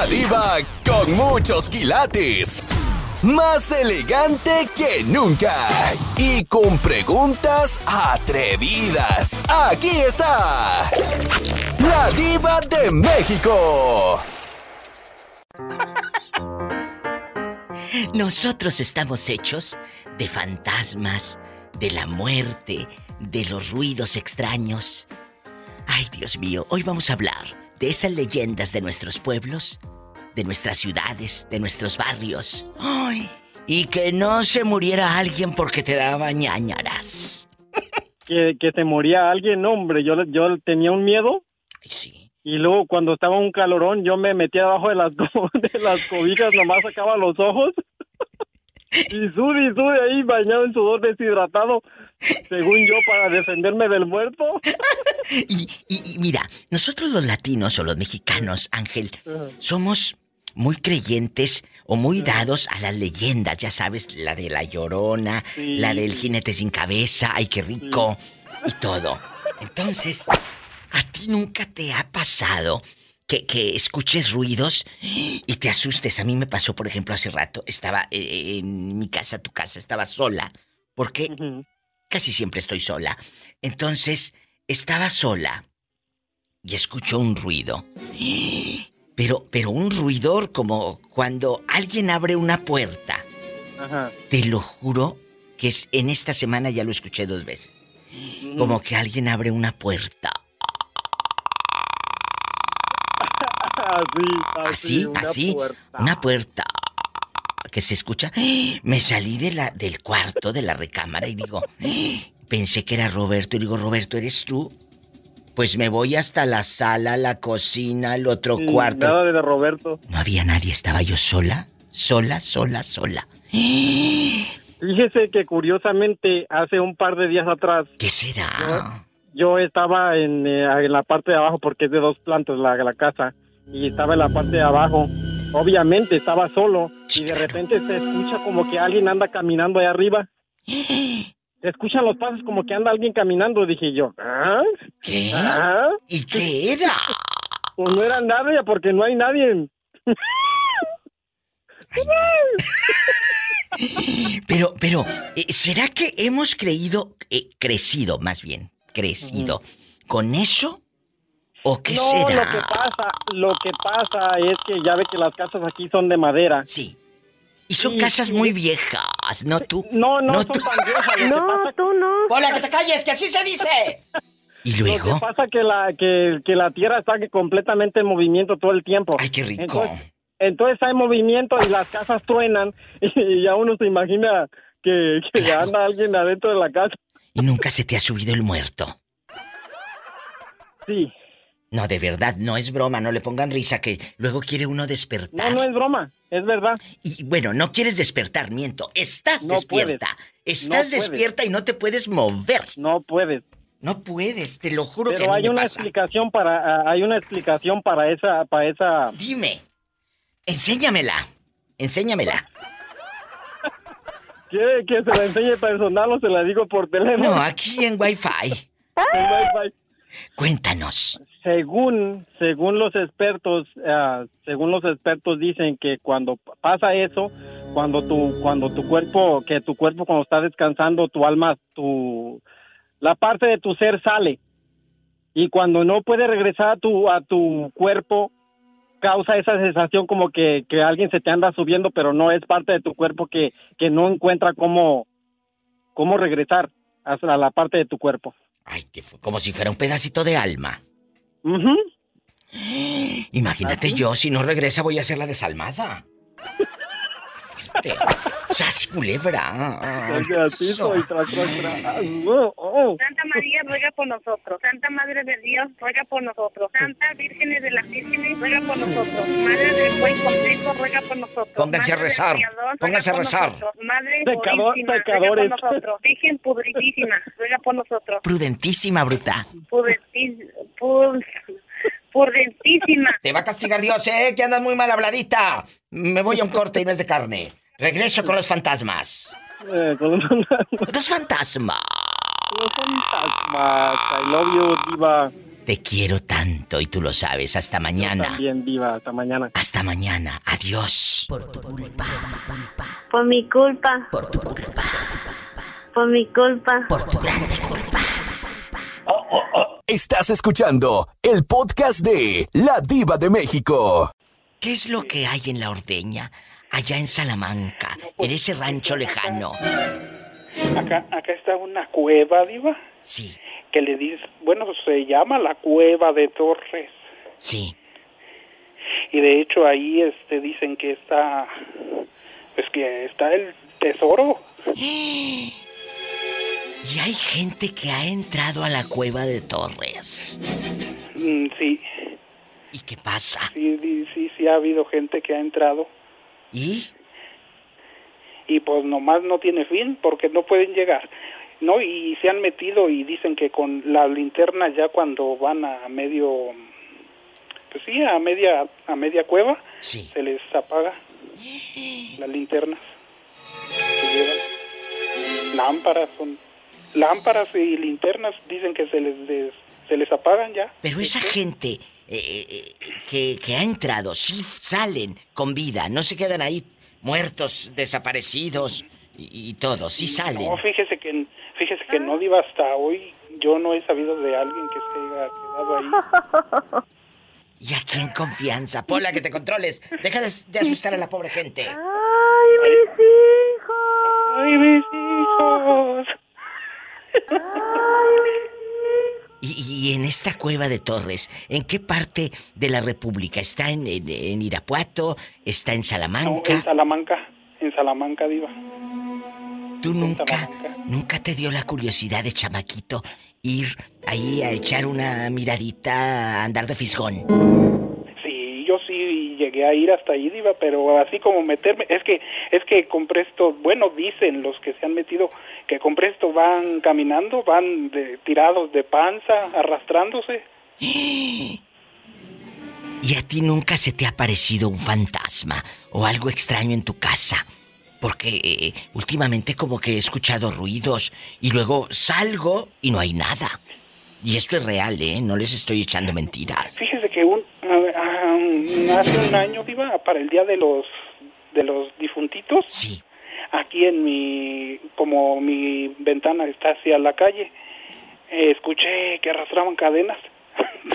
La diva con muchos quilates. Más elegante que nunca. Y con preguntas atrevidas. Aquí está. La diva de México. Nosotros estamos hechos de fantasmas, de la muerte, de los ruidos extraños. Ay, Dios mío, hoy vamos a hablar de esas leyendas de nuestros pueblos, de nuestras ciudades, de nuestros barrios. Ay, y que no se muriera alguien porque te daba ñañaras. Que, que se moría alguien, hombre, yo, yo tenía un miedo. Ay, sí. Y luego cuando estaba un calorón, yo me metía debajo de las, de las cobijas, nomás sacaba los ojos. Y sube y sube ahí bañado en sudor deshidratado, según yo, para defenderme del muerto. Y, y- y mira, nosotros los latinos o los mexicanos, Ángel, somos muy creyentes o muy dados a las leyendas, ya sabes, la de la llorona, Sí. la del jinete sin cabeza, ay, qué rico, y todo. Entonces, ¿a ti nunca te ha pasado que, que escuches ruidos y te asustes? A mí me pasó, por ejemplo, hace rato, estaba eh, en mi casa, tu casa, estaba sola, porque casi siempre estoy sola. Entonces, estaba sola y escucho un ruido. Pero, pero un ruidor como cuando alguien abre una puerta. Ajá. Te lo juro que es, en esta semana ya lo escuché dos veces. Como que alguien abre una puerta. Así, Así, una así. puerta. Una puerta. Que se escucha. Me salí de la, del cuarto, de la recámara y digo, pensé que era Roberto. Y digo, Roberto, ¿eres tú? Pues me voy hasta la sala, la cocina, el otro Sí, cuarto. Nada de Roberto. No había nadie, estaba yo sola, sola, sola, sola. Fíjese que curiosamente hace un par de días atrás ¿Qué será? yo estaba en, eh, en la parte de abajo porque es de dos plantas la, la casa y estaba en la parte de abajo. Obviamente estaba solo y de repente se escucha como que alguien anda caminando ahí arriba. Se escuchan los pasos como que anda alguien caminando. Dije yo, ¿ah? ¿Qué? ¿Ah? ¿Y qué era? Pues no era nadie porque no hay nadie. Pero, pero, eh, ¿será que hemos creído, eh, crecido más bien, crecido, con eso? ¿O qué no, será? lo que pasa, lo que pasa es que ya ve que las casas aquí son de madera. Sí. Y son Sí, casas sí. muy viejas, ¿no tú? No, no, No, son tú. tan viejas. Lo No, pasa tú no. ¡Hola, que te calles, que así se dice! ¿Y Lo luego? que pasa que la que, que la tierra está que completamente en movimiento todo el tiempo. ¡Ay, qué rico! Entonces, entonces hay movimiento y las casas truenan y ya uno se imagina que, que Claro. anda alguien adentro de la casa. ¿Y nunca se te ha subido el muerto? Sí. No, de verdad, no es broma, no le pongan risa que luego quiere uno No, despertar. no es broma, es verdad. Y bueno, no quieres despertar, miento. Estás No despierta. Estás No puedes. despierta y no te puedes mover. No puedes. No puedes, te lo juro que Pero a mí hay me una pasa. explicación para hay una explicación para esa para esa Dime. Enséñamela. Enséñamela. ¿Quiere que se la enseñe personal o se la digo por teléfono? No, aquí en Wi-Fi. En Wi-Fi. Cuéntanos. Según según los expertos, ah, según los expertos dicen que cuando pasa eso, cuando tu cuando tu cuerpo que tu cuerpo cuando está descansando, tu alma, tu la parte de tu ser sale y cuando no puede regresar a tu a tu cuerpo causa esa sensación como que, que alguien se te anda subiendo, pero no es parte de tu cuerpo que, que no encuentra cómo cómo regresar a la parte de tu cuerpo. Ay, que fue como si fuera un pedacito de alma. Ujú. Imagínate yo, si no regresa voy a ser la desalmada. Fuerte. ¡Sas, culebra! Gatito y tras, tras, tras. Oh, oh. Santa María ruega por nosotros. Santa Madre de Dios ruega por nosotros. Santa Virgen de las Vírgenes ruega por nosotros. Madre del Buen Consejo ruega por nosotros. Pónganse a rezar. Pónganse a por rezar. nosotros. Madre Pecador- pecadores. ruega por nosotros. Virgen pudritísima ruega por nosotros. Prudentísima, bruta. Pudritis- pu- Prudentísima. Te va a castigar Dios, ¿eh? Que andas muy mal habladita. Me voy a un corte y no es de carne. Regreso con los fantasmas. Eh, con los, ¡Los fantasmas! los fantasmas. I love you, diva. Te quiero tanto y tú lo sabes. Hasta mañana. Bien, viva, hasta mañana. Hasta mañana. Adiós. Por tu culpa. Por mi culpa. Por tu culpa. Por mi culpa. Por tu grande culpa. Estás escuchando el podcast de La Diva de México. ¿Qué es lo que hay en la ordeña? Allá en Salamanca, en ese rancho lejano. Acá, acá está una cueva, Diva, Sí, que le dice, bueno, se llama la cueva de Torres. sí. Y de hecho ahí este dicen que está, pues que está el tesoro. Y hay gente que ha entrado a la cueva de Torres. Mm, sí, ¿Y qué pasa? sí, sí, sí ha habido gente que ha entrado ¿Y? y pues nomás no tiene fin porque no pueden llegar. No, y se han metido y dicen que con la linterna ya cuando van a medio, pues sí, a media, a media cueva, Sí. se les apaga las linternas que llevan. Lámparas son lámparas y linternas dicen que se les se les apagan ya. Pero esa gente eh, eh, que, que ha entrado, sí salen con vida, no se quedan ahí muertos, desaparecidos y, y todo, sí salen. No, fíjese que fíjese que no diva hasta hoy yo no he sabido de alguien que se haya quedado ahí. ¿Y aquí en confianza? Pola, que te controles. Deja de, de asustar a la pobre gente. ¡Ay, mis hijos! Ay, mis hijos. Y, y en esta cueva de Torres, ¿en qué parte de la República? ¿Está en, en- en Irapuato? ¿Está en No, Salamanca? en Salamanca, en Salamanca diva. ¿Tú nunca, nunca te dio la curiosidad de chamaquito ir ahí a echar una miradita, a andar de fisgón? Llegué a ir hasta ahí, Diva, pero así como meterme, es que es que con presto, bueno, dicen los que se han metido que con presto van caminando, van de- tirados de panza, arrastrándose. ¿Y a ti nunca se te ha parecido un fantasma o algo extraño en tu casa? Porque eh, últimamente como que he escuchado ruidos y luego salgo y no hay nada. Y esto es real, ¿eh? No les estoy echando mentiras. Fíjese que un hace un año, Diva, para el día de los de los difuntitos, Sí. aquí en mi como mi ventana está hacia la calle, eh, escuché que arrastraban cadenas.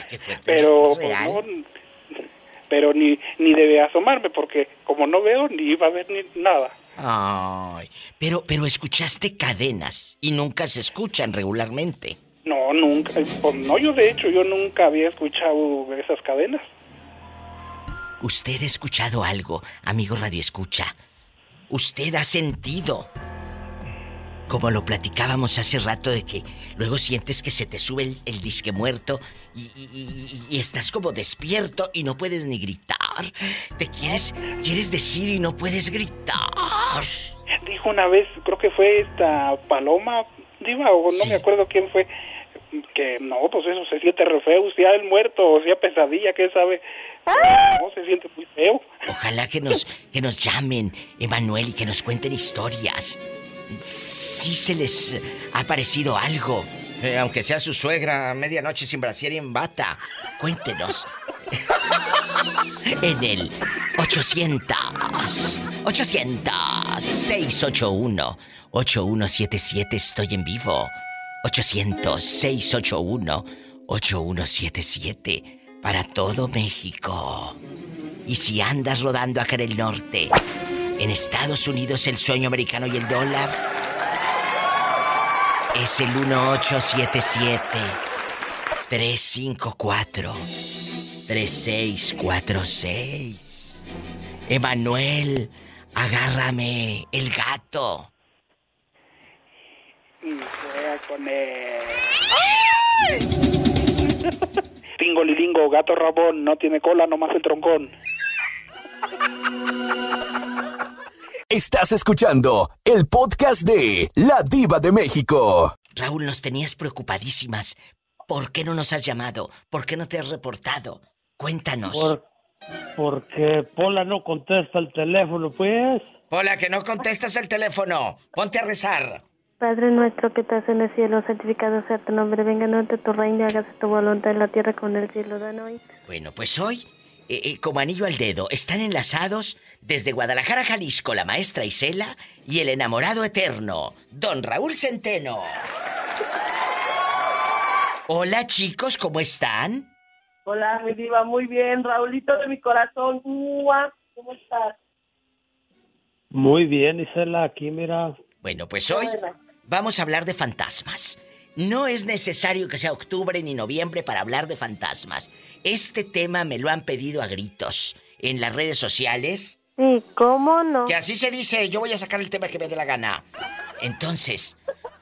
Qué fuerte. pero ¿Es pues, no, pero ni ni debe asomarme porque como no veo ni iba a ver ni nada Ay, pero, pero escuchaste cadenas y nunca se escuchan regularmente. no nunca pues, no yo de hecho yo nunca había escuchado esas cadenas ¿Usted ha escuchado algo, amigo Radio Escucha? ¿Usted ha sentido? Como lo platicábamos hace rato de que luego sientes que se te sube el, el disque muerto y, y- y- y estás como despierto y no puedes ni gritar. Te quieres, quieres decir y no puedes gritar. dijo una vez creo que fue esta Paloma diva o no Sí. me acuerdo quién fue que no pues eso se siente re feo sea el muerto o sea pesadilla qué sabe no se siente muy feo Ojalá que nos, que nos llamen, Emanuel, y que nos cuenten historias. Si se les ha parecido algo, eh, aunque sea su suegra a medianoche sin brasier y en bata, cuéntenos. en el 800 800 681 8177 estoy en vivo. 800 681 8177 para todo México. Y si andas rodando acá en el norte, en Estados Unidos el sueño americano y el dólar es el 1877 354 3646. Emanuel, agárrame el gato. Y juega con él Tingo lilingo, gato rabón, no tiene cola, nomás el troncón. Estás escuchando el podcast de La Diva de México. Raúl, nos tenías preocupadísimas. ¿Por qué no nos has llamado? ¿Por qué no te has reportado? Cuéntanos. Por, porque Pola no contesta el teléfono, pues. Hola, que no contestas el teléfono. Ponte a rezar. Padre nuestro que estás en el cielo, santificado sea tu nombre, venga a tu reino, hágase tu voluntad en la tierra como en el cielo. Danos hoy. Bueno, pues hoy, eh, eh, como anillo al dedo, están enlazados desde Guadalajara, Jalisco, la maestra Isela y el enamorado eterno, don Raúl Centeno. Hola chicos, ¿cómo están? Hola, mi diva, muy bien. Raulito de mi corazón. ¿cómo estás? Muy bien, Isela, aquí mira. Bueno, pues hoy vamos a hablar de fantasmas. No es necesario que sea octubre ni noviembre para hablar de fantasmas. Este tema me lo han pedido a gritos en las redes sociales. Sí, ¿cómo no? Que así se dice, yo voy a sacar el tema que me dé la gana. Entonces,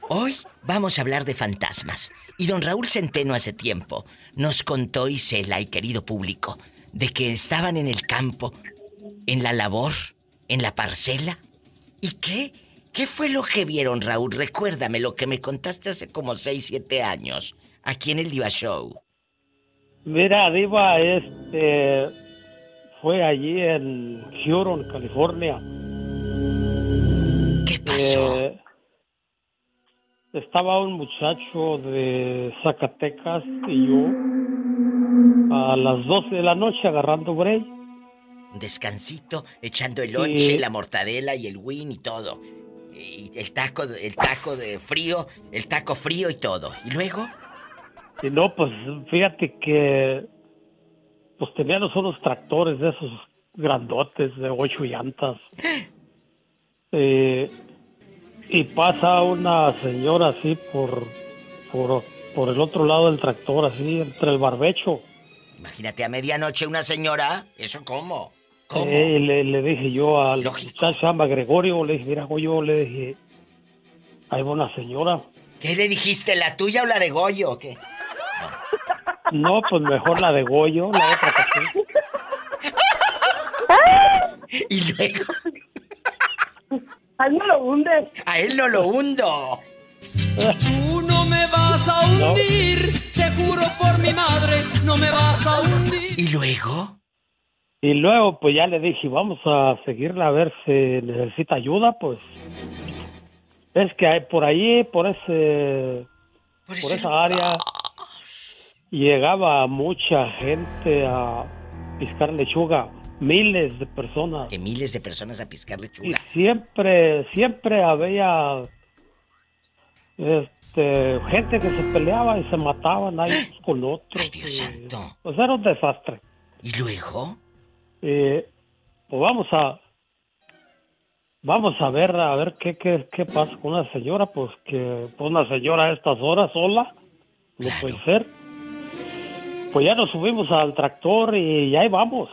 hoy vamos a hablar de fantasmas. Y don Raúl Centeno hace tiempo nos contó Isela y querido público de que estaban en el campo, en la labor, en la parcela. ¿Y qué? ¿Qué fue lo que vieron, Raúl? Recuérdame lo que me contaste hace como 6, 7 años, aquí en el Diva Show. Mira, Diva, este. Fue allí en Huron, California. ¿Qué pasó? Eh, estaba un muchacho de Zacatecas y yo a las 12 de la noche agarrando break. Un descansito, echando el lonche, la mortadela y el win y todo. Y el taco, el taco de frío, el taco frío y todo. ¿Y luego? Y no, pues fíjate que pues teníamos unos tractores de esos grandotes de ocho llantas. Eh, y pasa una señora así por, por, por el otro lado del tractor, así entre el barbecho. Imagínate a medianoche una señora, ¿eso cómo? ¿Cómo? Eh, le, le dije yo al muchacho, llama Gregorio, le dije, mira, Goyo, le dije, va una señora. ¿Qué le dijiste, la tuya o la de Goyo o qué? No, pues mejor la de Goyo, la otra que sí. Y luego, A él no lo hundes. a él no lo hundo. Tú no me vas a hundir, te juro por mi madre, no me vas a hundir. ¿Y luego? Y luego, pues ya le dije, vamos a seguirla a ver si necesita ayuda, pues. Es que hay por ahí, por ese, Por, por ese esa área, llegaba mucha gente a piscar lechuga, miles de personas. Que miles de personas a piscar Y lechuga. siempre, siempre había este, gente que se peleaba y se mataban ahí unos con otros. Ay, Dios y, santo. Pues era un desastre. ¿Y luego? Eh, pues vamos a vamos a ver a ver qué, qué, qué pasa con una señora pues que pues una señora a estas horas sola no Claro. puede ser pues ya nos subimos al tractor y ahí vamos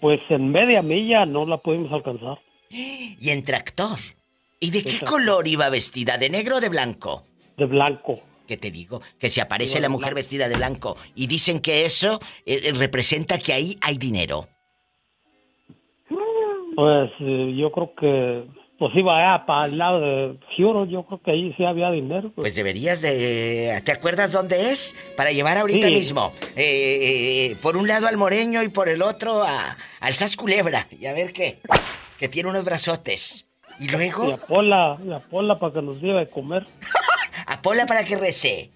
pues en media milla no la pudimos alcanzar Y en tractor. ¿Y de qué tractor. color iba vestida? ¿De negro o de blanco? de blanco ¿Qué te digo? Que si aparece Iba la mujer vestida de blanco y dicen que eso eh, eh, representa que ahí hay dinero. pues eh, yo creo que pues iba allá para el lado de Huron yo creo que ahí sí había dinero pues. Pues deberías de... ¿Te acuerdas dónde es? Para llevar ahorita Sí. mismo. Eh, eh, por un lado al Moreño y por el otro a, al Sas Culebra. Y a ver qué. Que tiene unos brazotes. Y y luego a Pola y a Pola para que nos lleve a comer a Pola para que rece.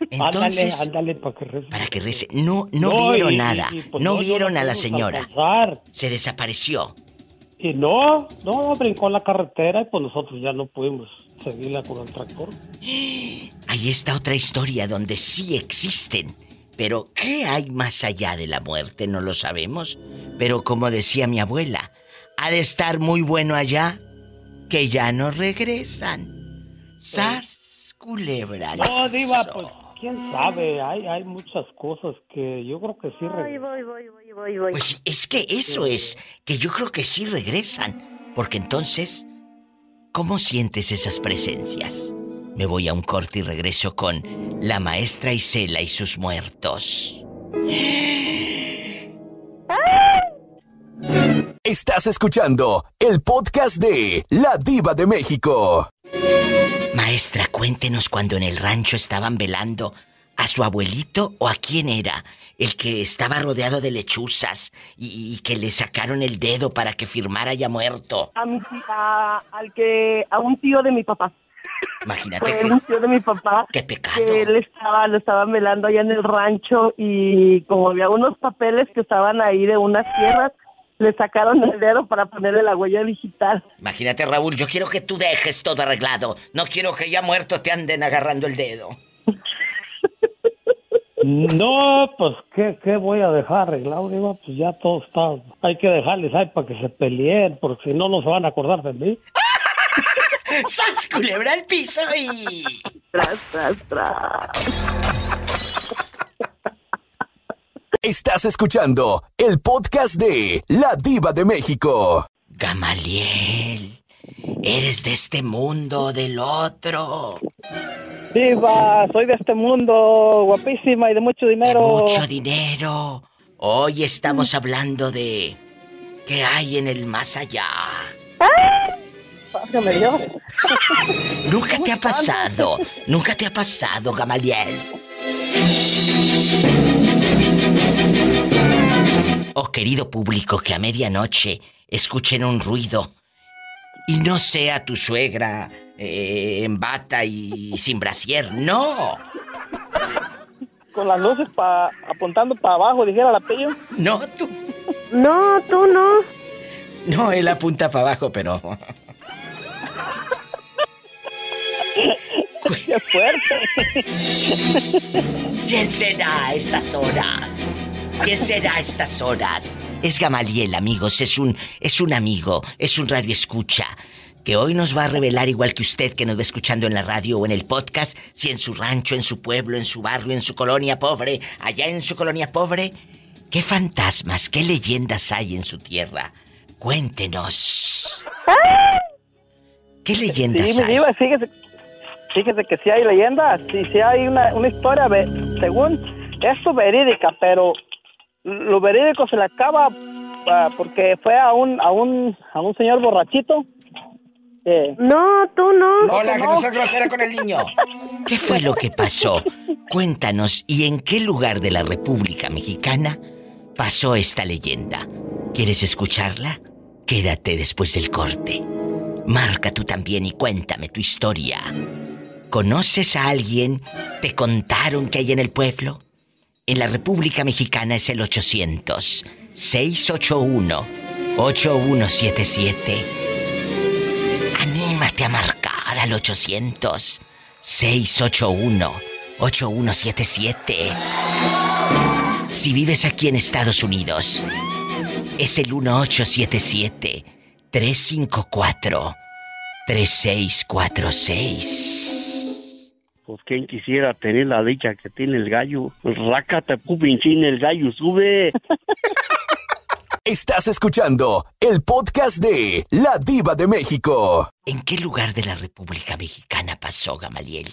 ándale Entonces, ándale para que rece. para que rece. No, no, vieron y- nada. y, pues, no, no vieron a la señora. Se desapareció. Y no, no, brincó la carretera y pues nosotros ya no pudimos seguirla con el tractor. Ahí está otra historia donde sí existen. Pero, ¿qué hay más allá de la muerte? No lo sabemos. Pero como decía mi abuela, ha de estar muy bueno allá que ya no regresan. Sas, culebra. No, Diva, pues quién sabe, hay, hay muchas cosas que yo creo que sí Voy, regresan. voy, voy, voy, voy, voy. Pues es que eso es, que yo creo que sí regresan. Porque entonces, ¿cómo sientes esas presencias? Me voy a un corte y regreso con la maestra Isela y sus muertos. Estás escuchando el podcast de La Diva de México. Maestra, cuéntenos cuando en el rancho estaban velando ¿A su abuelito o a quién era? El que estaba rodeado de lechuzas y, y que le sacaron el dedo para que firmara ya muerto. A mi a- al que a un tío de mi papá. Imagínate Fue que... un tío de mi papá ¡Qué pecado! que él estaba, lo estaban velando allá en el rancho y como había unos papeles que estaban ahí de unas tierras, le sacaron el dedo para ponerle la huella digital. Imagínate, Raúl, yo quiero que tú dejes todo arreglado. No quiero que ya muerto te anden agarrando el dedo. No, pues, ¿qué, qué voy a dejar arreglado? Digo, pues ya todo está. Hay que dejarles ahí para que se peleen, porque si no, no se van a acordar de mí. ¡Sas, culebra al piso y... Tras, tras, tras. Estás escuchando el podcast de La Diva de México. Gamaliel, ¿eres de este mundo o del otro? Diva, soy de este mundo, guapísima y de mucho De dinero. mucho dinero. Hoy estamos hablando de... ¿Qué hay en el más allá? Válgame Dios. Nunca te ha pasado, nunca te ha pasado, Gamaliel. Oh, querido público, que a medianoche escuchen un ruido y no sea tu suegra eh, en bata y sin brasier, no, Con las luces pa, apuntando para abajo, dijera la pillo. no tú. No, tú no. No, él apunta para abajo, pero... ¡Qué fuerte! ¿Quién será a estas horas? ¿Quién será a estas horas? Es Gamaliel, amigos, es un es un amigo, es un radio escucha que hoy nos va a revelar igual que usted que nos va escuchando en la radio o en el podcast, si en su rancho, en su pueblo, en su barrio, en su colonia pobre, allá en su colonia pobre, qué fantasmas, qué leyendas hay en su tierra. Cuéntenos. ¿Qué leyendas Sí, hay? diva, fíjese, fíjese que sí hay leyendas, sí, sí hay una, una historia, ve- según esto verídica, pero lo verídico se le acaba ah, porque fue a un, a un, a un señor borrachito. que- No, tú no. Hola, que no. no seas grosera con el niño. ¿Qué fue lo que pasó? Cuéntanos, ¿y en qué lugar de la República Mexicana pasó esta leyenda? ¿Quieres escucharla? Quédate después del corte. Marca tú también y cuéntame tu historia. ¿Conoces a alguien? ¿Te contaron que hay en el pueblo? En la República Mexicana es el 800 681 8177. Anímate a marcar al 800 681 8177. Si vives aquí en Estados Unidos, es el 1877 354 3646. Pues quien quisiera tener la dicha que tiene el gallo. Rácate, pupinchín, el gallo sube. Estás escuchando el podcast de La Diva de México. ¿En qué lugar de la República Mexicana pasó Gamaliel?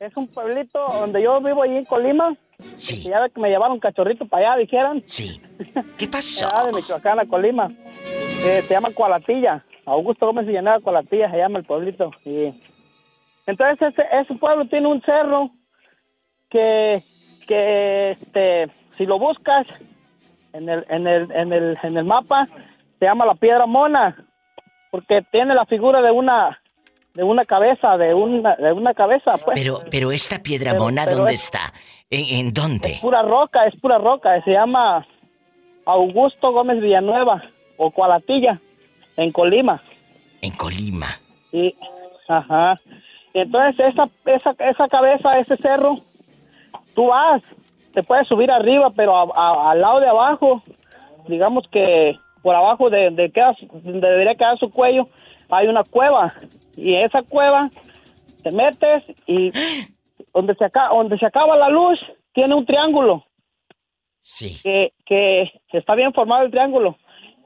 Es un pueblito donde yo vivo ahí en Colima. Sí. Ya que me llevaron cachorrito para allá, dijeran. Sí. ¿Qué pasó? Allá de Michoacán a Colima. Eh, se llama Cualatilla. Augusto Gómez Villanueva Cualatilla se llama el pueblito. Y entonces ese, ese pueblo tiene un cerro que, que este, si lo buscas en el, en el, en el, en el mapa, se llama la Piedra Mona, porque tiene la figura de una, de una cabeza, de una, de una cabeza, pues. Pero, pero esta piedra Pero- mona, pero ¿dónde es- está? ¿En, en dónde? pura roca, es pura roca, se llama Augusto Gómez Villanueva o Cualatilla en Colima. En Colima. Y, ajá. Y entonces esa, esa, esa cabeza, ese cerro, tú vas, te puedes subir arriba, pero a- a- al lado de abajo, digamos que por abajo de, de queda- donde debería quedar su cuello, hay una cueva. Y esa cueva te metes y donde se acaba, donde se acaba la luz, tiene un triángulo. Sí. Que, que está bien formado el triángulo.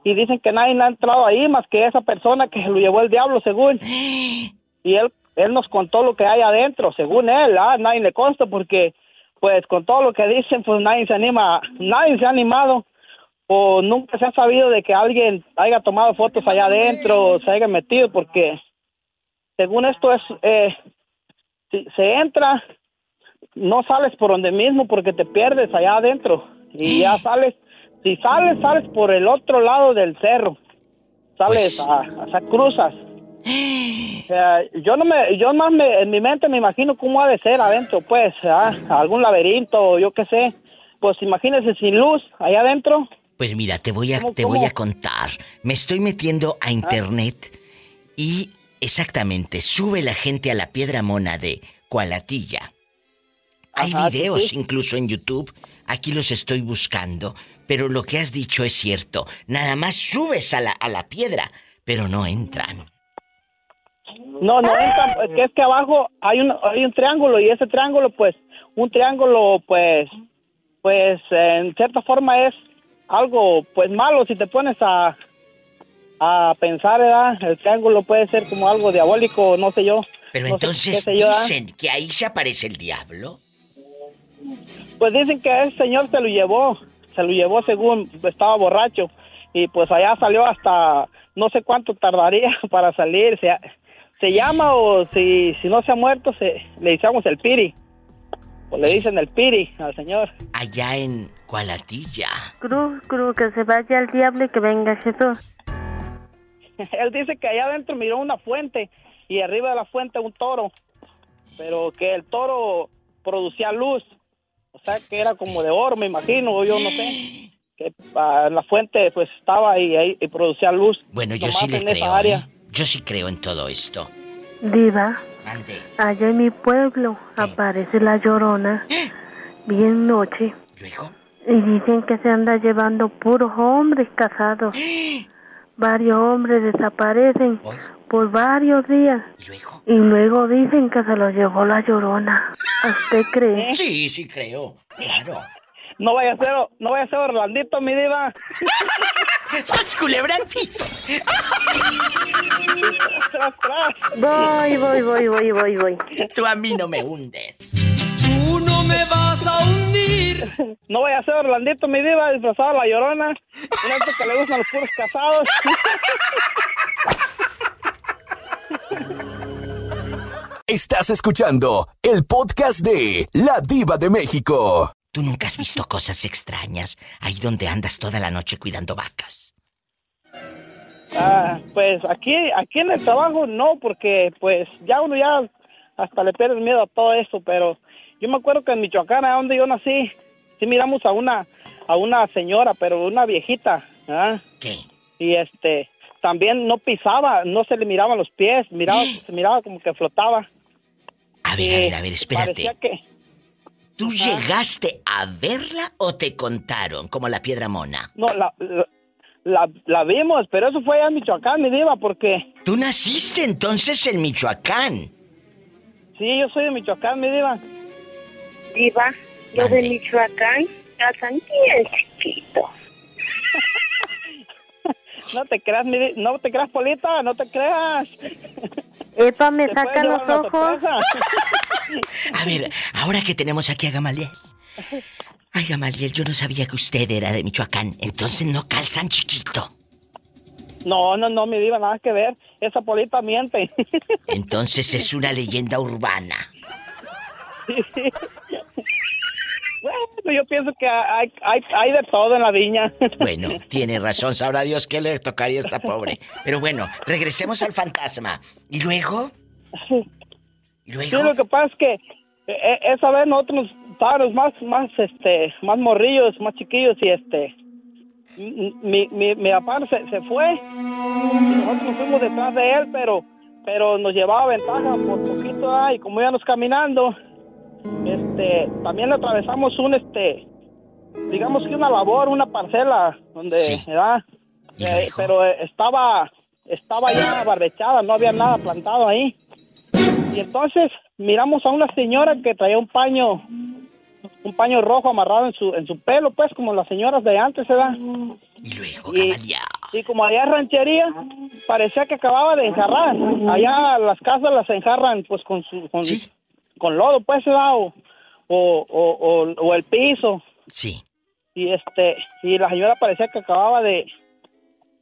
Y dicen que nadie ha entrado ahí más que esa persona que se lo llevó el diablo, según. Y él, él nos contó lo que hay adentro, según él. Ah, nadie le consta porque, pues, con todo lo que dicen, pues nadie se anima, nadie se ha animado. O nunca se ha sabido de que alguien haya tomado fotos allá adentro, o se haya metido, porque según esto es, eh, si se entra no sales por donde mismo porque te pierdes allá adentro. Y ya sales, si sales, sales por el otro lado del cerro. Sales Pues- a, o sea, cruzas. O sea, yo no me, yo más me, en mi mente me imagino cómo ha de ser adentro, pues, ¿ah? algún laberinto, yo qué sé. Pues imagínese sin luz allá adentro. Pues mira, te voy a, ¿Cómo, te voy a contar. Me estoy metiendo a internet y exactamente sube la gente a la piedra mona de Cualatilla. Hay Ajá, videos sí. incluso en YouTube. Aquí los estoy buscando. Pero lo que has dicho es cierto. Nada más subes a la, a la piedra, pero no entran. No, no entran, es que es que abajo hay un, hay un triángulo y ese triángulo, pues, un triángulo, pues, pues, en cierta forma es algo, pues, malo si te pones a, a pensar, ¿verdad? El triángulo puede ser como algo diabólico, no sé yo. Pero No entonces sé yo, ¿verdad? dicen que ahí se aparece el diablo. Pues dicen que ese señor se lo llevó, se lo llevó según estaba borracho y pues allá salió hasta no sé cuánto tardaría para salir. Se, se llama o si, si no se ha muerto se, le decimos el piri. O le dicen el piri al señor. Allá en Cualatilla. Cruz, cruz, que se vaya el diablo y que venga Jesús. Él dice que allá adentro miró una fuente y arriba de la fuente un toro, pero que el toro producía luz, o sea que era como de oro, me imagino, o yo no sé. Que ah, la fuente pues estaba ahí, ahí y producía luz. Bueno, yo sí le creo. área. ¿eh? Yo sí creo en todo esto. Diva, Ande. allá en mi pueblo aparece la llorona, bien noche. Luego. Y dicen que se anda llevando puros hombres casados. Varios hombres desaparecen por varios días. Y luego dicen que se los llevó la llorona. ¿A ¿Usted cree? Sí, sí creo. Claro. No vaya a ser, no vaya a ser Orlandito, mi diva. ¡Sas culebra al piso! Voy, voy, voy, voy, voy, voy. Tú a mí no me hundes. Tú no me vas a hundir. No vaya a ser Orlandito, mi diva, disfrazado de la llorona. Una vez que le gustan los puros casados. Estás escuchando el podcast de La Diva de México. ¿Tú nunca has visto cosas extrañas ahí donde andas toda la noche cuidando vacas? Ah, pues aquí, aquí en el trabajo no, porque pues ya uno ya hasta le pierde miedo a todo eso, pero yo me acuerdo que en Michoacán, a donde yo nací, sí miramos a una, a una señora, pero una viejita, ¿ah? ¿Qué? Y este, también no pisaba, no se le miraban los pies, miraba, se miraba como que flotaba. A ver, a ver, a ver, espérate. Que, ¿Tú llegaste a verla o te contaron como la piedra mona? no, la, la, la, la vimos, pero eso fue allá en Michoacán, mi diva, porque ¿Tú naciste entonces en Michoacán? sí, yo soy de Michoacán, mi diva. Diva, los de Michoacán casan bien chiquitos. No te creas, mi di- no te creas, Polita, no te creas. Epa, me saca los ojos. A ver, ahora que tenemos aquí a Gamaliel. Ay, Gamaliel, yo no sabía que usted era de Michoacán. Entonces no calzan chiquito. No, no, no, mi diva, nada que ver. Esa Polita miente. Entonces es una leyenda urbana. bueno, yo pienso que hay, hay, hay de todo en la viña. Bueno, tiene razón, sabrá Dios qué le tocaría a esta pobre. Pero bueno, regresemos al fantasma. ¿Y luego? ¿Y Sí, luego? lo que pasa es que eh, eh, esa vez nosotros estábamos más, más, este, más morrillos, más chiquillos y este, mi, mi, mi papá se, se fue y nosotros nos fuimos detrás de él, pero, pero nos llevaba ventaja por poquito, ah, y como íbamos caminando, este, también atravesamos un, este, digamos que una labor, una parcela donde, ¿verdad? Eh, pero eh, estaba, estaba ya barbechada, no había nada plantado ahí. Y entonces miramos a una señora que traía un paño, un paño rojo amarrado en su, en su pelo, pues como las señoras de antes, ¿verdad? Y luego, y, y como allá ranchería, parecía que acababa de enjarrar. Allá las casas las enjarran pues con su, con, con lodo, pues, ¿verdad? O, o, o, o, o el piso. Sí. Y este, y la señora parecía que acababa de,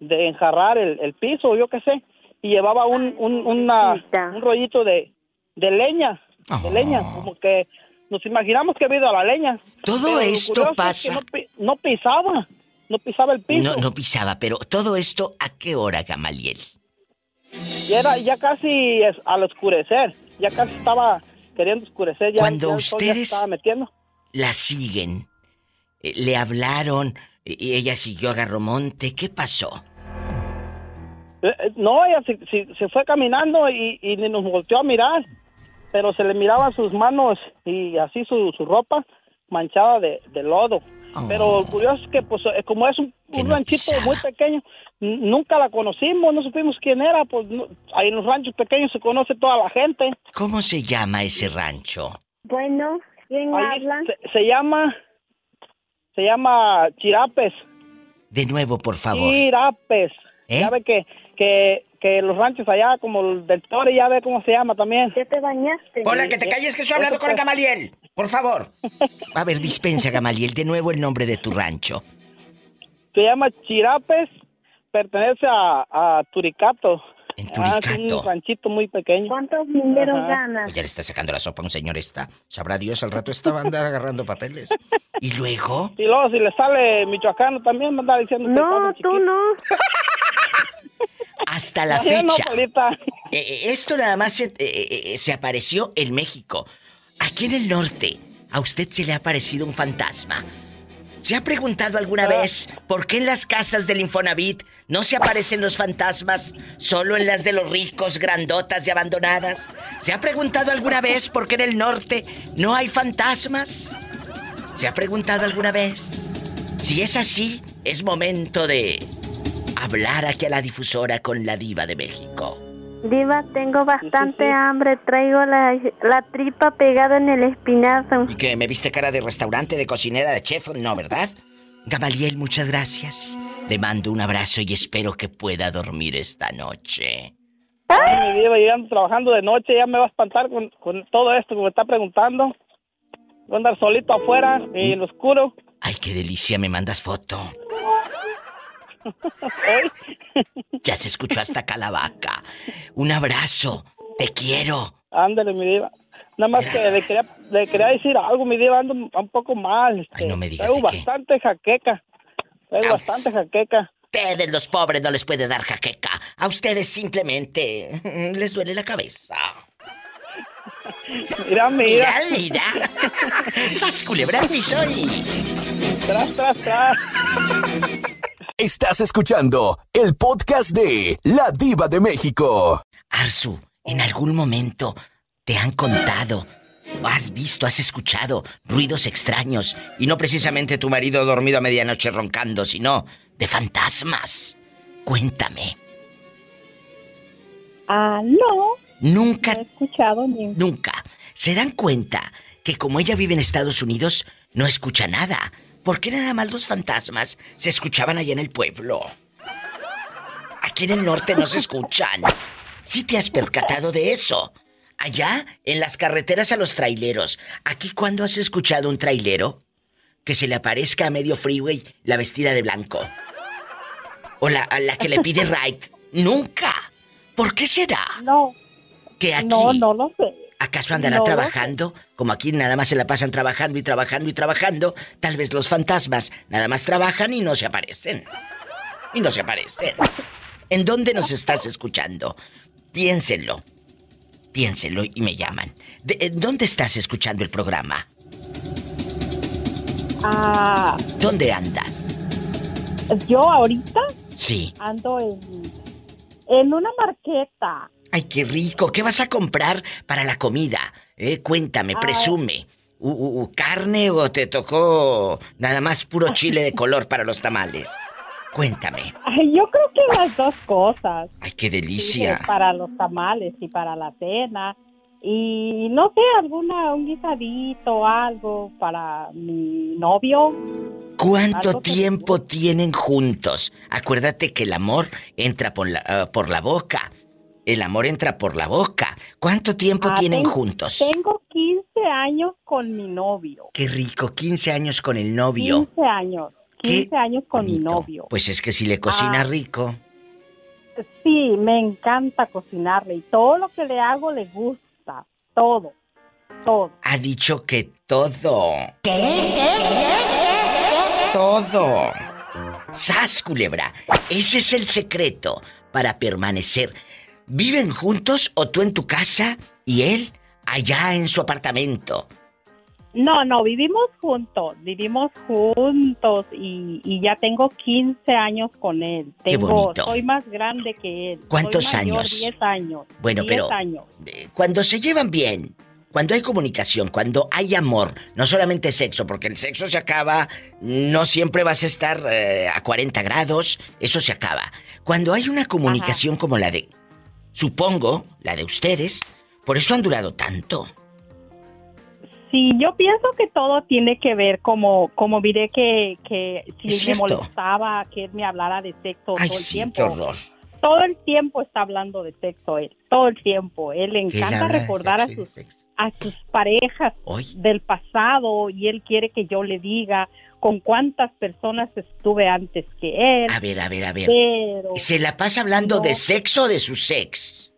de enjarrar el, el piso, yo qué sé, y llevaba un, un, una- un rollito de, de leña, de leña, como que nos imaginamos que había ido a la leña. Todo esto curioso es que pasa- no, no pisaba, no pisaba el piso. No, no pisaba, pero todo esto, ¿a qué hora, Gamaliel? Y era ya casi es- al oscurecer, ya casi estaba queriendo oscurecer. Ya, Cuando ya ya ustedes- estaba metiendo. La siguen, eh, le hablaron, y ella siguió a Garromonte, ¿qué pasó? Eh, eh, No, ella se, se- se fue caminando y, y ni nos volteó a mirar, pero se le miraban sus manos y así su, su ropa manchada de, de lodo. Oh. Pero lo curioso es que, pues, eh, como es un, un ranchito muy pequeño, nunca la conocimos, no supimos quién era. Pues no- ahí en los ranchos pequeños se conoce toda la gente. ¿Cómo se llama ese rancho? Bueno, ¿quién Ahí habla? Se, se llama, se llama Chirapes. De nuevo, por favor. Chirapes. ¿Eh? Ya ve que, que, que los ranchos allá, como el del Tore, ya ve cómo se llama también. ¿Ya te bañaste? Hola, que te calles que estoy hablando con Gamaliel. Por favor. A ver, dispensa, Gamaliel, de nuevo el nombre de tu rancho. Se llama Chirapes, pertenece a, a Turicato. En Turicato. es un ranchito muy pequeño. ¿Cuántos dinero Ajá. ganas? Pues ya le está sacando la sopa a un señor esta. Sabrá Dios, al rato estaba andar agarrando papeles. ¿Y luego? Y luego si le sale michoacano también me anda diciendo que No, tú no. Hasta la fecha. Eh, eh, esto nada más se, eh, se apareció en México. Aquí en el norte, ¿a usted se le ha aparecido un fantasma? ¿Se ha preguntado alguna vez por qué en las casas del Infonavit no se aparecen los fantasmas, solo en las de los ricos, grandotas y abandonadas? ¿Se ha preguntado alguna vez por qué en el norte no hay fantasmas? ¿Se ha preguntado alguna vez? Si es así, es momento de hablar aquí a la difusora con la diva de México. Diva, tengo bastante hambre. Traigo la, la tripa pegada en el espinazo. ¿Y que me viste cara de restaurante, de cocinera, de chef? No, ¿verdad? Gamaliel, muchas gracias. Le mando un abrazo y espero que pueda dormir esta noche. Ay, mi diva, yo ando trabajando de noche, ya me va a espantar con, con todo esto que me está preguntando. Voy a andar solito afuera y en lo oscuro. Ay, qué delicia, me mandas foto. Ya se escuchó hasta Calavaca. Un abrazo. Te quiero. Ándale, mi diva. Nada más que le quería, le quería decir algo, mi diva, ando un poco mal. Este, Ay, no me digas qué. bastante jaqueca. Traigo bastante jaqueca. Ustedes, los pobres, no les puede dar jaqueca. A ustedes simplemente les duele la cabeza. Mira, mira. Mira, mira. ¡Sas culebra al piso y- Tras, tras, tras. Estás escuchando el podcast de La Diva de México. Arzu, ¿en algún momento te han contado, o has visto, has escuchado ruidos extraños? Y no precisamente tu marido dormido a medianoche roncando, sino de fantasmas. Cuéntame. Ah, no. Nunca, No he escuchado ni. nunca. ¿Se dan cuenta que como ella vive en Estados Unidos, no escucha nada? ¿Por qué nada más los fantasmas se escuchaban allá en el pueblo? Aquí en el norte no se escuchan. ¿Sí te has percatado de eso? Allá, en las carreteras a los traileros. ¿Aquí cuándo has escuchado un trailero? Que se le aparezca a medio freeway la vestida de blanco. O la, a la que le pide ride. Nunca. ¿Por qué será? No. Que aquí... No, no lo sé. ¿Acaso andará No trabajando? Como aquí nada más se la pasan trabajando y trabajando y trabajando, tal vez los fantasmas nada más trabajan y no se aparecen. Y no se aparecen. ¿En dónde nos estás escuchando? Piénsenlo. Piénsenlo y me llaman. ¿De- en ¿Dónde estás escuchando el programa? Ah, ¿Dónde andas? yo ahorita Sí. ando en, en una marqueta. Ay, qué rico. ¿Qué vas a comprar para la comida? Eh, cuéntame, presume. ¿Carne o te tocó nada más puro chile de color para los tamales? Cuéntame. Ay, yo creo que las dos cosas. Ay, qué Sí, delicia. para los tamales y para la cena. Y no sé, alguna, un guisadito, algo para mi novio. ¿Cuánto que- tiempo tienen juntos? Acuérdate que el amor entra por la, ah, por la boca. El amor entra por la boca. ¿Cuánto tiempo Ah, tienen ten- juntos? Tengo 15 años con mi novio. Qué rico, 15 años con el novio. 15 años. 15 años con mi novio. Pues es que si le cocina Ah. rico. Sí, me encanta cocinarle y todo lo que le hago le gusta, todo. todo. Ha dicho que todo. Todo. Sas, culebra. Ese es el secreto para permanecer. ¿Viven juntos o tú en tu casa y él allá en su apartamento? No, no, vivimos juntos, vivimos juntos y, y ya tengo 15 años con él. Qué Tengo, bonito. soy más grande que él. ¿Cuántos Soy mayor, años? 10 años. Bueno, 10 pero- años. Cuando se llevan bien, cuando hay comunicación, cuando hay amor, no solamente sexo, porque el sexo se acaba, no siempre vas a estar eh, a 40 grados, eso se acaba. Cuando hay una comunicación como la de, supongo, la de ustedes, por eso han durado tanto. Sí, yo pienso que todo tiene que ver como, como miré que, que si me molestaba que él me hablara de sexo Ay, todo el sí, tiempo. qué horror. Todo el tiempo está hablando de sexo él, todo el tiempo. Él le encanta recordar a sus, a sus parejas del pasado y él quiere que yo le diga con cuántas personas estuve antes que él. A ver, a ver, a ver. Pero ¿Se la pasa hablando no. de sexo o de su sex?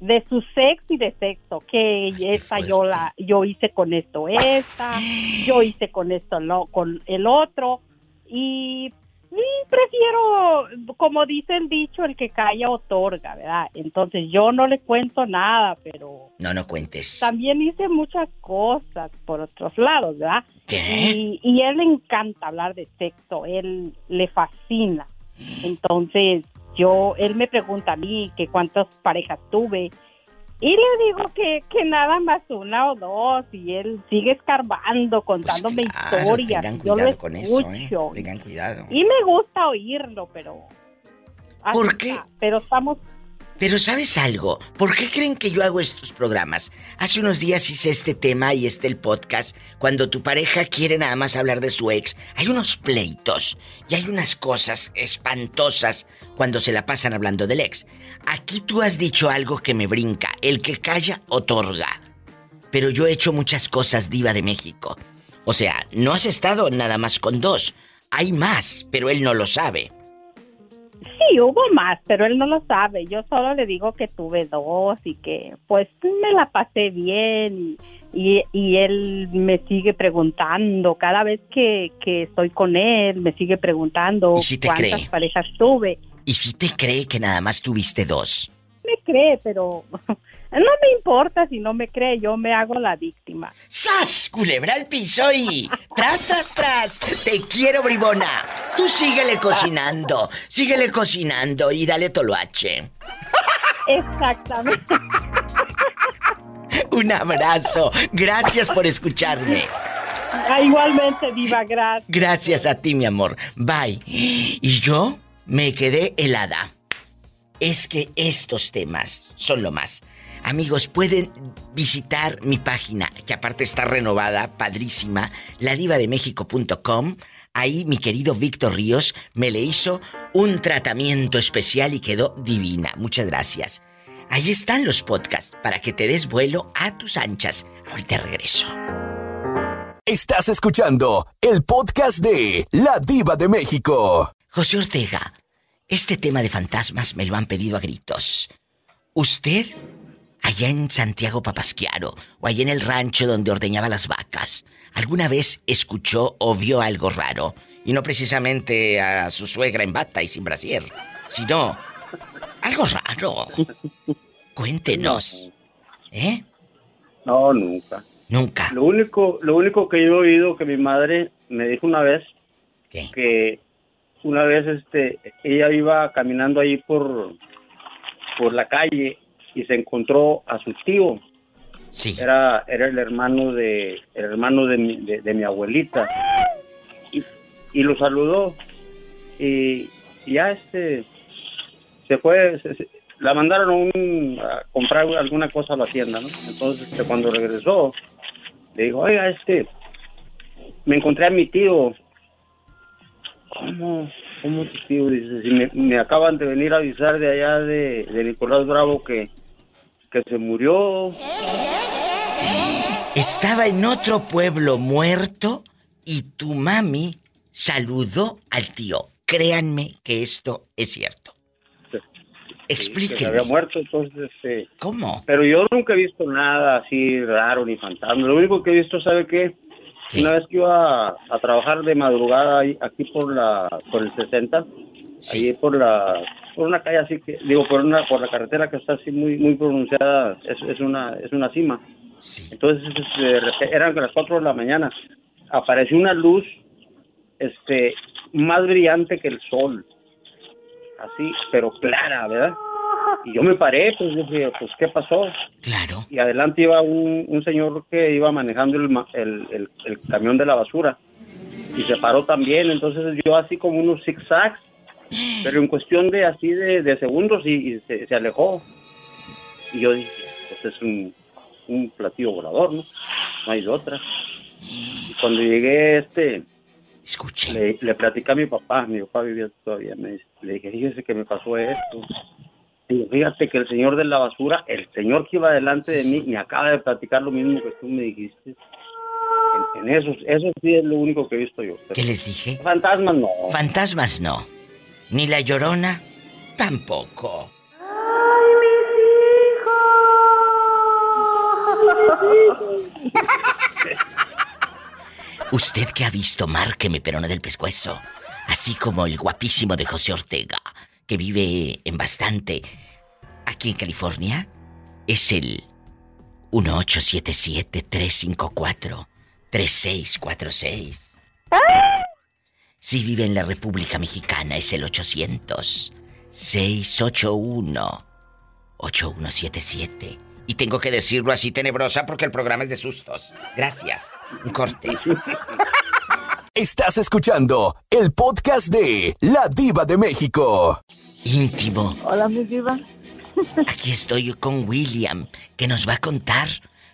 de su sexo y de sexo, que esta yo la yo hice con esto esta, yo hice con esto no, con el otro y prefiero como dice el dicho el que calla otorga, ¿verdad? Entonces yo no le cuento nada, pero No, no cuentes. también hice muchas cosas por otros lados, ¿verdad? ¿Qué? Y, y él le encanta hablar de sexo, él le fascina. Entonces, yo, él me pregunta a mí que cuántas parejas tuve. Y le digo que, que nada más una o dos. Y él sigue escarbando, contándome Claro, historias. tengan yo lo con eso, ¿eh? escucho. Tengan cuidado. Y me gusta oírlo, pero... ¿Por qué? está. Pero estamos Pero ¿sabes algo? ¿Por qué creen que yo hago estos programas? Hace unos días hice este tema y este el podcast. Cuando tu pareja quiere nada más hablar de su ex, hay unos pleitos y hay unas cosas espantosas cuando se la pasan hablando del ex. Aquí tú has dicho algo que me brinca. El que calla, otorga. Pero yo he hecho muchas cosas, diva de México. O sea, no has estado nada más con dos. Hay más, pero él no lo sabe. Sí, hubo más, pero él no lo sabe. Yo solo le digo que tuve dos y que pues me la pasé bien y, y, y él me sigue preguntando cada vez que, que estoy con él, me sigue preguntando ¿Y si cuántas cree? parejas tuve. ¿Y si te cree que nada más tuviste dos? Me cree, pero no me importa si no me cree, yo me hago la víctima. ¡Sas! Culebra al piso y... ¡Tras, tras, tras! ¡Te quiero, bribona! Tú síguele cocinando, síguele cocinando y dale toloache. Exactamente. Un abrazo. Gracias por escucharme. Ah, igualmente, Diva, gracias. Gracias a ti, mi amor. Bye. Y yo me quedé helada. Es que estos temas son lo más. Amigos, pueden visitar mi página, que aparte está renovada, padrísima, ladivademexico.com. Ahí mi querido Víctor Ríos me le hizo un tratamiento especial y quedó divina. Muchas gracias. Ahí están los podcasts para que te des vuelo a tus anchas. Ahorita regreso. Estás escuchando el podcast de La Diva de México. José Ortega, este tema de fantasmas me lo han pedido a gritos. ¿Usted, allá en Santiago Papasquiaro, o allá en el rancho donde ordeñaba las vacas, alguna vez escuchó o vio algo raro? Y no precisamente a su suegra en bata y sin brasier, sino algo raro. Cuéntenos. ¿Eh? No, nunca. Nunca. Lo único, lo único que yo he oído que mi madre me dijo una vez que una vez este ella iba caminando ahí por por la calle y se encontró a su tío. Sí. Era era el hermano de el hermano de mi, de, de mi abuelita y, y lo saludó y, y ya este se fue se- se- la mandaron a, un- a comprar alguna cosa a la tienda, ¿no? Entonces este, cuando regresó le dijo, oiga, este, me encontré a mi tío. ¿Cómo? ¿Cómo tu tío? Dice, si me, me acaban de venir a avisar de allá de, de Nicolás Bravo que, que se murió. Estaba en otro pueblo muerto y tu mami saludó al tío. Créanme que esto es cierto. que Explíqueme. se había muerto, entonces... ¿Cómo? Pero yo nunca he visto nada así raro ni fantasma. Lo único que he visto, ¿sabe qué? Una vez que iba a, a trabajar de madrugada aquí por la por el 60, ahí por la por una calle así que digo por una por la carretera que está así muy muy pronunciada, es, es una es una cima. Entonces eran las 4 de la mañana. Apareció una luz este más brillante que el sol. Así, pero clara, ¿verdad? Y yo me paré, pues dije, pues ¿qué pasó? Claro. Y adelante iba un, un señor que iba manejando el, el, el- el camión de la basura. Y se paró también, entonces yo así como unos zigzags, pero en cuestión de así de, de segundos y, y se, se alejó. Y yo dije, pues es un, un platillo volador, ¿no? No hay de otra. Y cuando llegué, este... Le, le platicé a mi papá, mi papá vivía todavía, me le dije, fíjese que me pasó esto. Digo, fíjate que el señor de la basura, el señor que iba delante de mí, me acaba de platicar lo mismo que tú me dijiste. En, en eso, eso sí es lo único que he visto yo. ¿Qué les dije? Fantasmas no. Fantasmas no. Ni la llorona tampoco. Usted que ha visto, márqueme, pero no del pescuezo. Así como el guapísimo de José Ortega, que vive en bastante aquí en California, es el 1877-354-3646. Si vive en la República Mexicana, es el 800-681-8177. Y tengo que decirlo así tenebrosa porque el programa es de sustos. Gracias. Un corte. Estás escuchando el podcast de La Diva de México. Íntimo. Hola, mi diva. Aquí estoy con William, que nos va a contar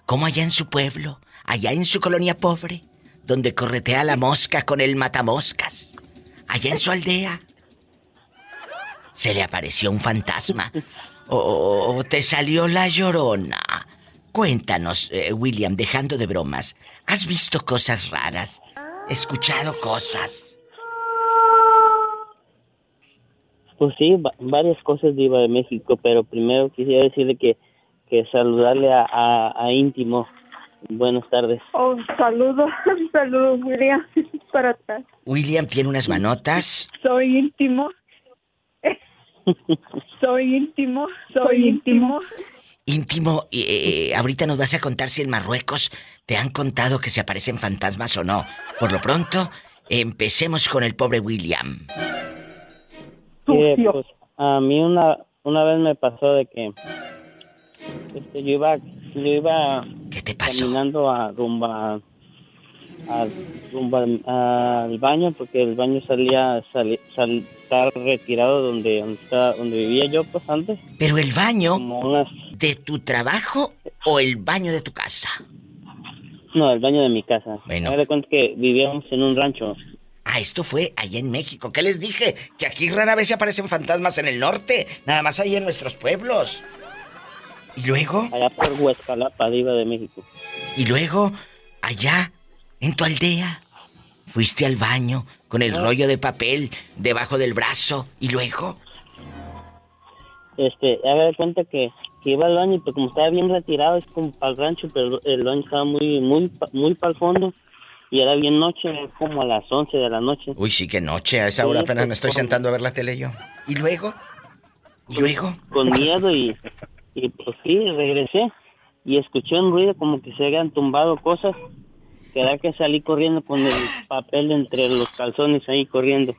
cómo allá en su pueblo, allá en su colonia pobre, donde corretea la mosca con el matamoscas, allá en su aldea, se le apareció un fantasma. O, te salió la llorona. Cuéntanos, eh, William, dejando de bromas. ¿Has visto cosas raras? ¿Escuchado cosas? Pues sí, va- varias cosas de Iba de México, pero primero quisiera decirle que, que saludarle a, a, a Íntimo. Buenas tardes. Oh, saludos, saludos, William, para atrás. William tiene unas manotas. Soy íntimo. Soy íntimo, soy íntimo. Íntimo, eh, eh, ahorita nos vas a contar si en Marruecos te han contado que se aparecen fantasmas o no. Por lo pronto, empecemos con el pobre William. Eh, pues, a mí una, una vez me pasó de que este, yo iba yo iba caminando a rumba a rumba al baño porque el baño salía sal- estar retirado donde donde, estaba- donde vivía yo pues antes Pero el baño unas de tu trabajo o el baño de tu casa. no el baño de mi casa Bueno. Haga de cuenta que vivíamos en un rancho Ah, esto fue allá en México. ¿Qué les dije? Que aquí rara vez se aparecen fantasmas en el norte, nada más ahí en nuestros pueblos. ¿Y luego? allá por Huescalapa Diva de México Y luego, allá, en tu aldea, fuiste al baño con el rollo de papel debajo del brazo. ¿Y luego? este haga de cuenta que, que iba al baño y pues como estaba bien retirado es como para el rancho pero el baño estaba muy muy muy para el fondo y era bien noche como a las 11 de la noche Uy, sí, que noche. A esa hora apenas pues, me estoy sentando a ver la tele yo. ¿Y luego? ¿Y luego? con miedo y, y pues sí regresé y escuché un ruido como que se habían tumbado cosas que era que salí corriendo con el papel entre los calzones ahí corriendo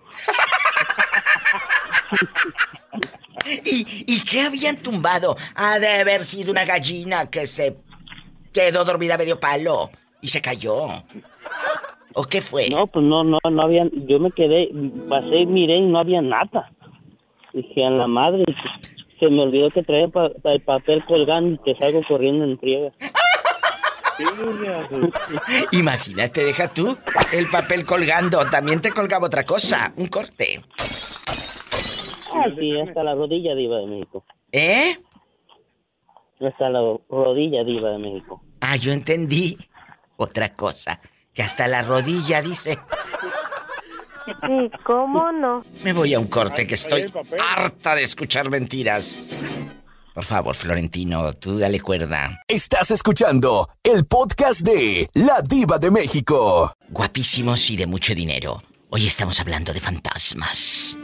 ¿Y, ¿Y qué habían tumbado? Ha de haber sido una gallina que se quedó dormida medio palo y se cayó. ¿O qué fue? No, pues no, no, no había, yo me quedé, pasé miré y no había nada. Dije, a la madre, se me olvidó que traía pa- el papel colgando y que salgo corriendo en friega. Imagínate, deja tú el papel colgando. También te colgaba otra cosa, un corte. Ah, sí, hasta la rodilla diva de México. ¿Eh? Hasta la rodilla diva de México. Ah, yo entendí otra cosa. Que hasta la rodilla dice. Sí, ¿cómo no? Me voy a un corte que estoy harta de escuchar mentiras. Por favor, Florentino, tú dale cuerda. Estás escuchando el podcast de La Diva de México. Guapísimos y de mucho dinero. Hoy estamos hablando de fantasmas.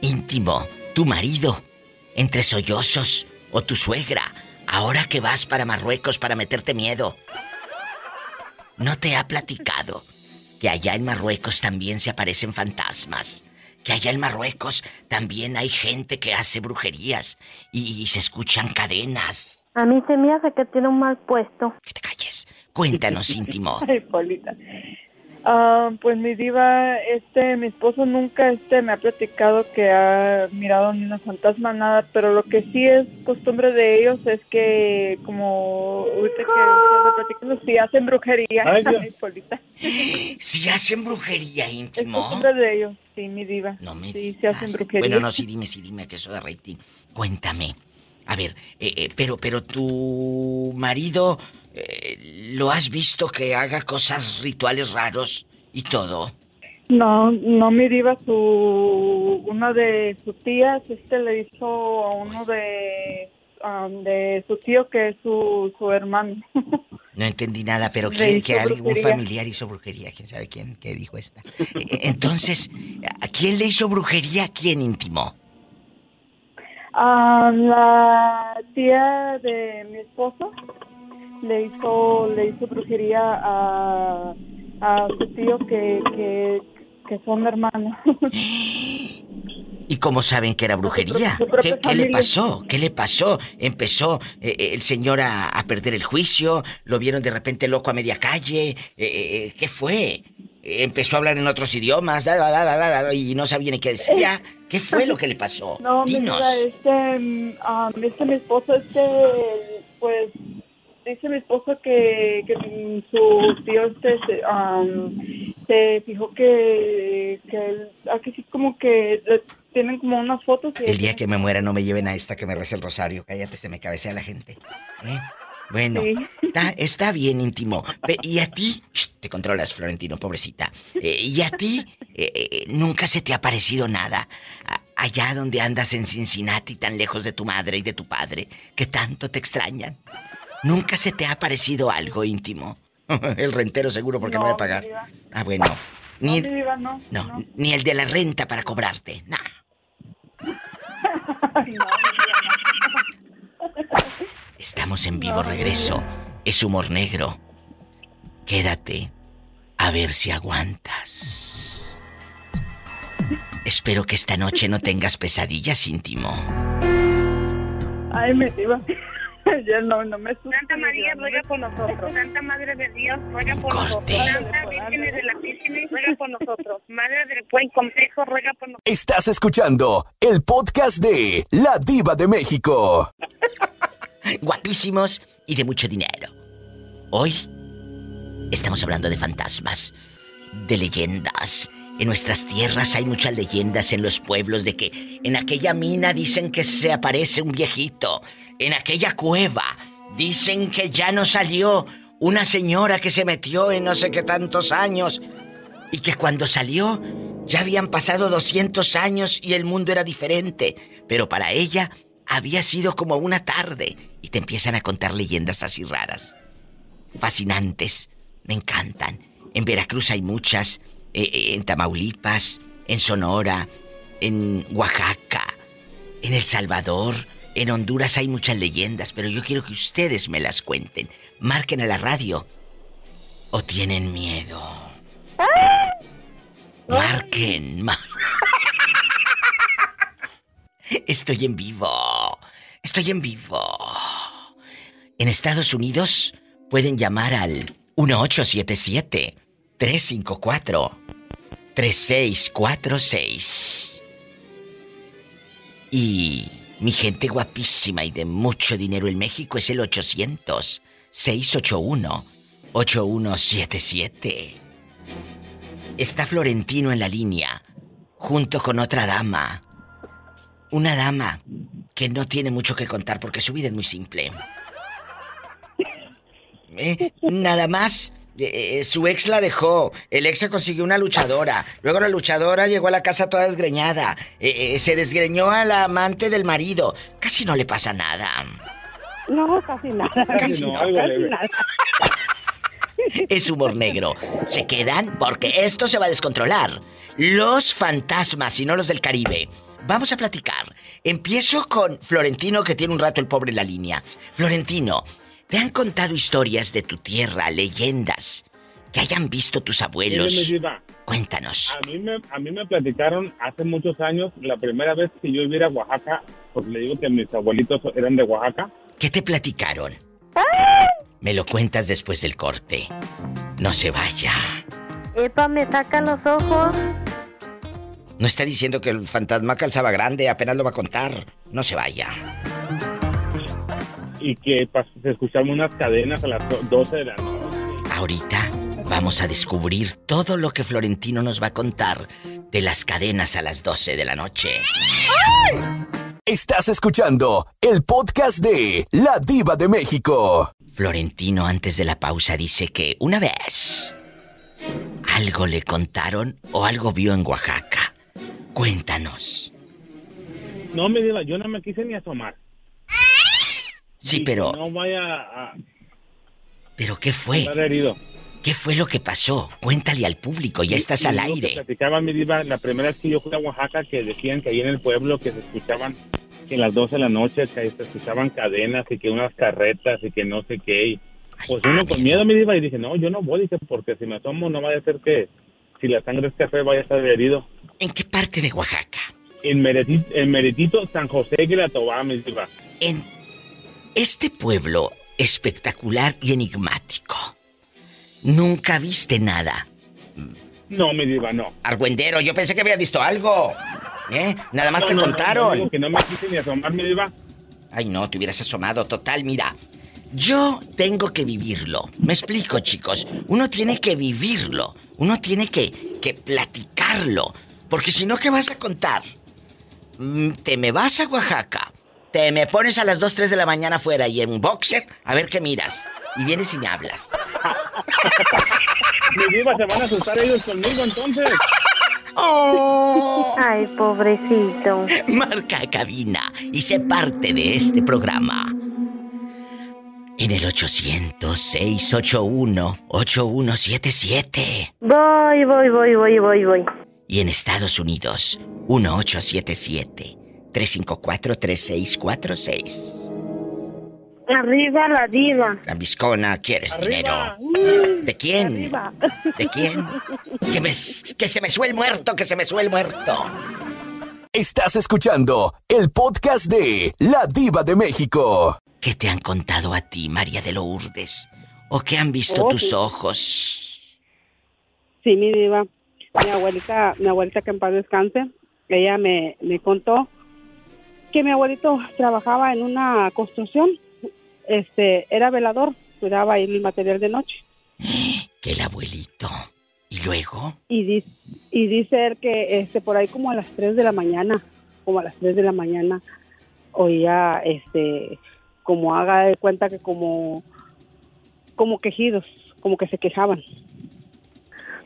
Íntimo, tu marido, entre sollozos, o tu suegra, ahora que vas para Marruecos para meterte miedo. ¿No te ha platicado que allá en Marruecos también se aparecen fantasmas? que allá en Marruecos también hay gente que hace brujerías y, se escuchan cadenas. A mí se me hace que tiene un mal puesto. Que te calles. Cuéntanos, íntimo. Ay, Polita. Ah, pues mi diva, este, mi esposo nunca este me ha platicado que ha mirado ni una fantasma nada, pero lo que sí es costumbre de ellos es que como ahorita que platicando si hacen brujería, Ay. Si hacen brujería íntimo. Es costumbre de ellos, sí, mi diva. No me Sí, se hacen brujería. Bueno, no, sí, dime, sí, dime que eso de rating. Cuéntame. A ver, eh, eh, pero, pero tu marido ¿Lo has visto que haga cosas rituales raros y todo? No, no me diva su una de sus tías, este le hizo a uno de um, de su tío que es su, su hermano. No entendí nada, pero que, que algún familiar hizo brujería, quién sabe quién qué dijo esta. Eh, entonces, ¿a quién le hizo brujería? ¿Quién intimó? A la tía de mi esposo le hizo le hizo brujería a, a su tío que, que, que son hermanos. ¿Y cómo saben que era brujería? ¿Qué, le pasó? ¿Qué le pasó? Empezó eh, eh, el señor a, perder el juicio, lo vieron de repente loco a media calle. Eh, ¿Qué fue? Empezó a hablar en otros idiomas y no sabía ni qué decía. ¿Qué fue lo que le pasó? No, Dinos. este, um, este mi esposo, este, pues dice mi esposo que, que su tío este, se, se fijó que, que aquí sí como que tienen como unas fotos. el día que me muera no me lleven a esta que me reza el rosario. Cállate, se me cabecea la gente. ¿Eh? Bueno, está, bien íntimo. ¿Y a ti? te controlas, Florentino, pobrecita. Eh, ¿Y a ti eh, nunca se te ha parecido nada? allá donde andas en Cincinnati, tan lejos de tu madre y de tu padre, que tanto te extrañan. ¿Nunca se te ha parecido algo íntimo? el rentero seguro porque no, va a pagar. Ah, bueno. Ni, no, no, ni el de la renta para cobrarte. No. Estamos en vivo regreso. Es humor negro. Quédate a ver si aguantas. Espero que esta noche no tengas pesadillas íntimo. Ay, me iba. ya no, no me Santa María ruega por nosotros. Santa Madre de Dios ruega por nosotros. Santa Virgen de la Virgen ruega por nosotros. Madre del Buen Consejo ruega por nosotros. Estás escuchando el podcast de La Diva de México. Guapísimos y de mucho dinero. Hoy estamos hablando de fantasmas, de leyendas en nuestras tierras hay muchas leyendas en los pueblos de que en aquella mina dicen que se aparece un viejito. En aquella cueva dicen que ya no salió una señora que se metió en no sé qué tantos años. Y que cuando salió ya habían pasado 200 años y el mundo era diferente. Pero para ella había sido como una tarde. Y te empiezan a contar leyendas así raras. Fascinantes. Me encantan. En Veracruz hay muchas. Eh, eh, en Tamaulipas, en Sonora, en Oaxaca, en El Salvador, en Honduras hay muchas leyendas, pero yo quiero que ustedes me las cuenten. Marquen a la radio. ¿O tienen miedo? Marquen. Estoy en vivo. Estoy en vivo. En Estados Unidos pueden llamar al 1877 354-3646. Y mi gente guapísima y de mucho dinero en México es el 800-681-8177. Está Florentino en la línea, junto con otra dama. Una dama que no tiene mucho que contar porque su vida es muy simple. ¿Eh? Nada más eh, eh, su ex la dejó, el ex se consiguió una luchadora, luego la luchadora llegó a la casa toda desgreñada, eh, se desgreñó a la amante del marido, casi no le pasa nada. No, casi nada. Casi, no, casi nada. Es humor negro. Se quedan porque esto se va a descontrolar. Los fantasmas y no los del Caribe. Vamos a platicar. Empiezo con Florentino, que tiene un rato el pobre en la línea. Florentino, ¿te han contado historias de tu tierra, leyendas, que hayan visto tus abuelos? Cuéntanos. A mí, me, a mí me platicaron hace muchos años, la primera vez que yo iba a Oaxaca, porque le digo que mis abuelitos eran de Oaxaca. ¿Qué te platicaron? Me lo cuentas después del corte. No se vaya. Epa, me saca los ojos. No está diciendo que el fantasma calzaba grande, apenas lo va a contar. No se vaya. Y que se escuchaban unas cadenas a las 12 de la noche. Ahorita vamos a descubrir todo lo que Florentino nos va a contar de las cadenas a las 12 de la noche. Estás escuchando el podcast de La Diva de México. Florentino antes de la pausa dice que una vez algo le contaron o algo vio en Oaxaca. Cuéntanos. No me diga, yo no me quise ni asomar. Sí, pero. No vaya a. ¿Pero qué fue? herido. ¿Qué fue lo que pasó? Cuéntale al público, ya estás al aire. Platicaba mi diva la primera vez que yo fui a Oaxaca que decían que ahí en el pueblo que se escuchaban que en las 12 de la noche que se escuchaban cadenas y que unas carretas y que no sé qué. pues uno con miedo me diva y dije, no, yo no voy, dije, porque si me asomo no vaya a ser que si la sangre es café vaya a estar herido. ¿En qué parte de Oaxaca? En Meretito, en Meretito San José de la Tobá, mi diva. En este pueblo espectacular y enigmático, ¿nunca viste nada? No, mi diva, no. Argüendero, yo pensé que había visto algo. ¿Eh? Nada más te contaron. que no me quise ni asomar, mi diva. Ay, no, te hubieras asomado. Total, mira. Yo tengo que vivirlo. Me explico, chicos. Uno tiene que vivirlo. Uno tiene que, que platicarlo. Porque si no, ¿qué vas a contar? Mm, te me vas a Oaxaca, te me pones a las 2, 3 de la mañana afuera y en boxer, a ver qué miras. Y vienes y me hablas. Mi diva, se van a asustar ellos conmigo entonces. Oh. Ay, pobrecito. Marca cabina y sé parte de este programa. En el 800-681-8177. Voy, voy, voy, voy, voy, voy y en Estados Unidos 1877-354-3646. Arriba la diva. La viscona, ¿quieres dinero? ¿De quién? ¿De quién? Que, que se me sue el muerto, que se me sue el muerto. Estás escuchando el podcast de La Diva de México. ¿Qué te han contado a ti, María de Lourdes? ¿O qué han visto oh, tus ojos? Sí, mi diva mi abuelita, mi abuelita que en paz descanse, ella me, me contó que mi abuelito trabajaba en una construcción, este, era velador, cuidaba el material de noche. Que el abuelito. ¿Y luego? Y dice, y dice él que este, por ahí como a las 3 de la mañana, como a las 3 de la mañana, oía, este, como haga de cuenta que como, como quejidos, como que se quejaban.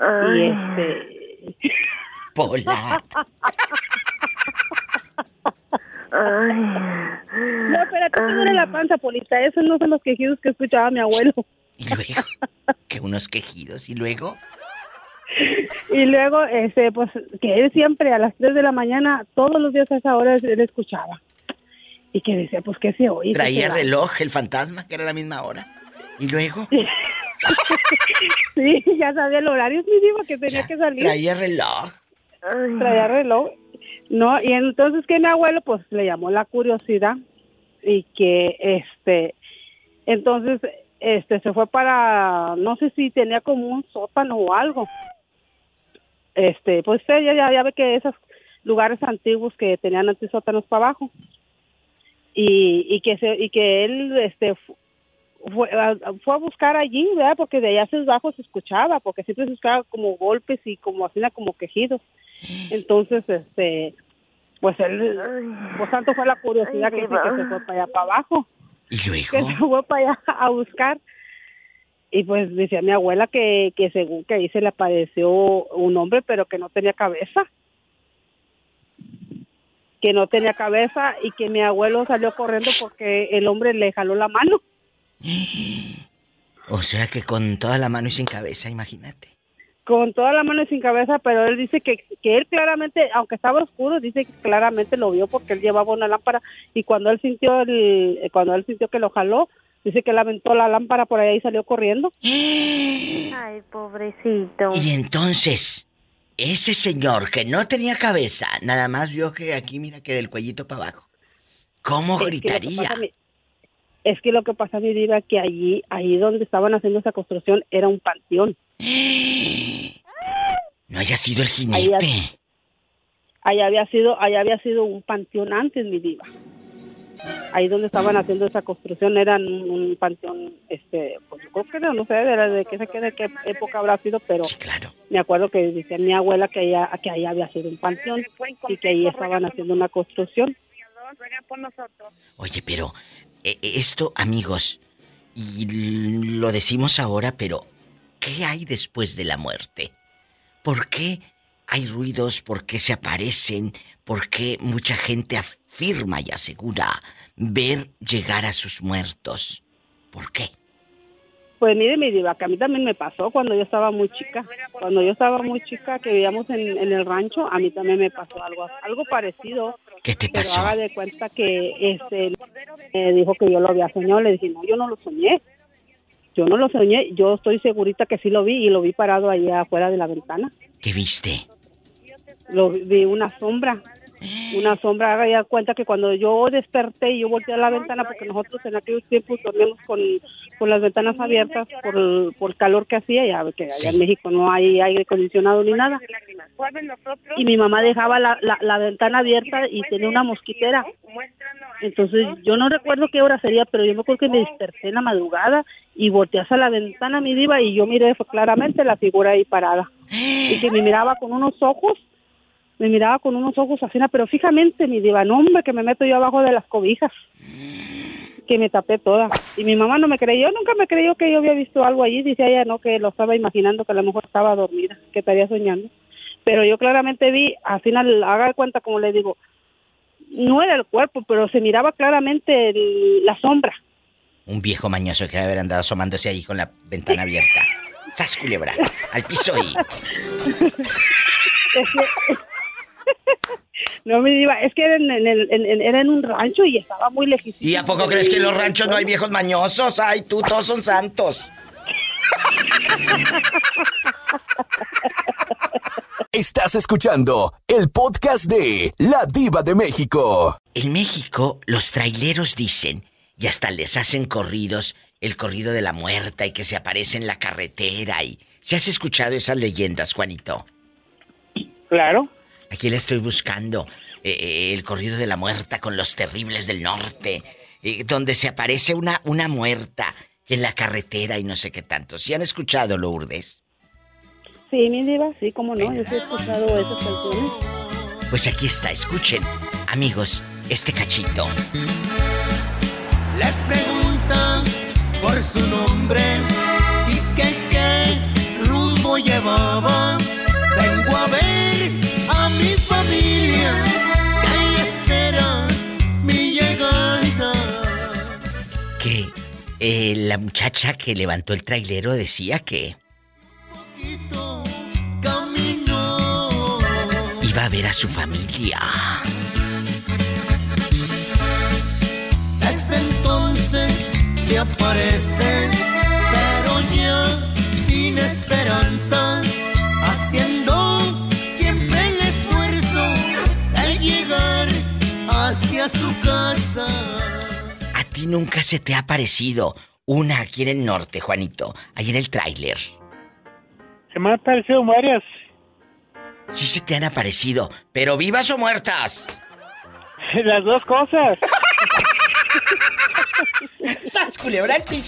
Y este. Pola. Ay. No, espérate, no era la panza, Polita. Esos no son los quejidos que escuchaba mi abuelo. ¿Y luego? ¿Que unos quejidos? ¿Y luego? Y luego, este, pues, que él siempre a las 3 de la mañana, todos los días a esa hora, él escuchaba. Y que decía, pues, ¿qué se oye? Traía reloj el fantasma, que era la misma hora. ¿Y luego? sí, ya sabía el horario, mi diva, que tenía que salir. Traía reloj. Traía reloj. No, y entonces que mi abuelo pues le llamó la curiosidad y que este entonces este se fue para no sé si tenía como un sótano o algo. Este, pues ella ya, ya ve que esos lugares antiguos que tenían antes sótanos para abajo. Y, y que se, y que él este fue, a buscar allí, ¿verdad? Porque de allá hacia abajo se escuchaba, porque siempre se escuchaba como golpes y como así, como quejidos. Entonces, este, pues él, pues tanto fue la curiosidad que, que se fue para allá para abajo. ¿Y luego? Que se fue para allá a buscar. Y pues decía mi abuela que, que según que ahí se le apareció un hombre, pero que no tenía cabeza. Que no tenía cabeza y que mi abuelo salió corriendo porque el hombre le jaló la mano. O sea que con toda la mano y sin cabeza, imagínate. Con toda la mano y sin cabeza, pero él dice que, que él claramente, aunque estaba oscuro, dice que claramente lo vio porque él llevaba una lámpara y cuando él sintió el, cuando él sintió que lo jaló, dice que él aventó la lámpara por ahí y salió corriendo. Ay, pobrecito. Y entonces, ese señor que no tenía cabeza, nada más vio que aquí, mira que del cuellito para abajo. ¿Cómo Es que lo que gritaría? pasa, mi- Es que lo que pasa, mi diva, que allí, ahí donde estaban haciendo esa construcción era un panteón. No haya sido el jinete. ahí había sido, ahí había sido un panteón antes, mi diva. Ahí donde estaban haciendo esa construcción era un, un panteón, este, pues yo creo que no, no sé de, qué, de qué- de qué época habrá sido, pero me acuerdo que decía mi abuela que allá, que ahí había sido un panteón y que ahí estaban haciendo una construcción. Oye, pero eh, eh, esto, amigos, y lo decimos ahora, pero ¿qué hay después de la muerte? ¿Por qué hay ruidos? ¿Por qué se aparecen? ¿Por qué mucha gente afirma y asegura ver llegar a sus muertos? ¿Por qué? Pues mire, mi diva, que a mí también me pasó cuando yo estaba muy chica. Cuando yo estaba muy chica, que vivíamos en, en el rancho, a mí también me pasó algo, algo parecido. ¿Qué te Pero pasó? haga de cuenta que este me dijo que yo lo había soñado. Le dije, no, yo no lo soñé. Yo no lo soñé. Yo estoy segurita que sí lo vi y lo vi parado ahí afuera de la ventana. ¿Qué viste? Lo vi una sombra. Una sombra, haga ya cuenta que cuando yo desperté y yo volteé a la ventana, porque nosotros en aquellos tiempos dormíamos con, con las ventanas abiertas por, el- por el calor que hacía, ya que allá en México no hay aire acondicionado ni nada. Y mi mamá dejaba la, la, la ventana abierta y tenía una mosquitera. Entonces yo no recuerdo qué hora sería, pero yo me acuerdo que me desperté en la madrugada y volteé hacia la ventana, mi diva, y yo miré claramente la figura ahí parada. Y que me miraba con unos ojos me miraba con unos ojos así, pero fijamente, mi diva, no, hombre, que me meto yo abajo de las cobijas, que me tapé toda. Y mi mamá no me creyó, nunca me creyó que yo había visto algo allí, dice ella, no, que lo estaba imaginando, que a lo mejor estaba dormida, que estaría soñando. Pero yo claramente vi, al final, haga de cuenta, como le digo, no era el cuerpo, pero se miraba claramente el- la sombra. Un viejo mañoso que debe haber andado asomándose ahí con la ventana abierta. ¡Sas, culebra! Al piso y... No me diva, es que era en, en el- en- en- era en un rancho y estaba muy lejísimo. ¿Y a poco crees que en los ranchos no hay viejos mañosos? Ay, tú, todos son santos. Estás escuchando el podcast de La Diva de México. En México, los traileros dicen, y hasta les hacen corridos, el corrido de la muerta y que se aparece en la carretera y... ¿Se has escuchado esas leyendas, Juanito? Claro. Aquí le estoy buscando eh, eh, el corrido de la muerta con los terribles del norte, eh, donde se aparece una, una muerta en la carretera y no sé qué tanto. ¿Sí han escuchado, Lourdes? Sí, mi diva, sí, cómo no, yo sí he escuchado esas canciones. Pues aquí está, escuchen, amigos, este cachito. Le preguntan por su nombre y que qué rumbo llevaba. Vengo a ver mi familia que ahí espera mi llegada. Que eh, la muchacha que levantó el trailero decía que Camino. iba a ver a su familia. Desde entonces se aparece, pero ya sin esperanza, haciendo hacia su casa. ¿A ti nunca se te ha parecido una aquí en el norte, Juanito? Ahí en el tráiler. Se me han parecido varias. Sí se te han aparecido, pero vivas o muertas. Las dos cosas. ¡Sas, culebra y...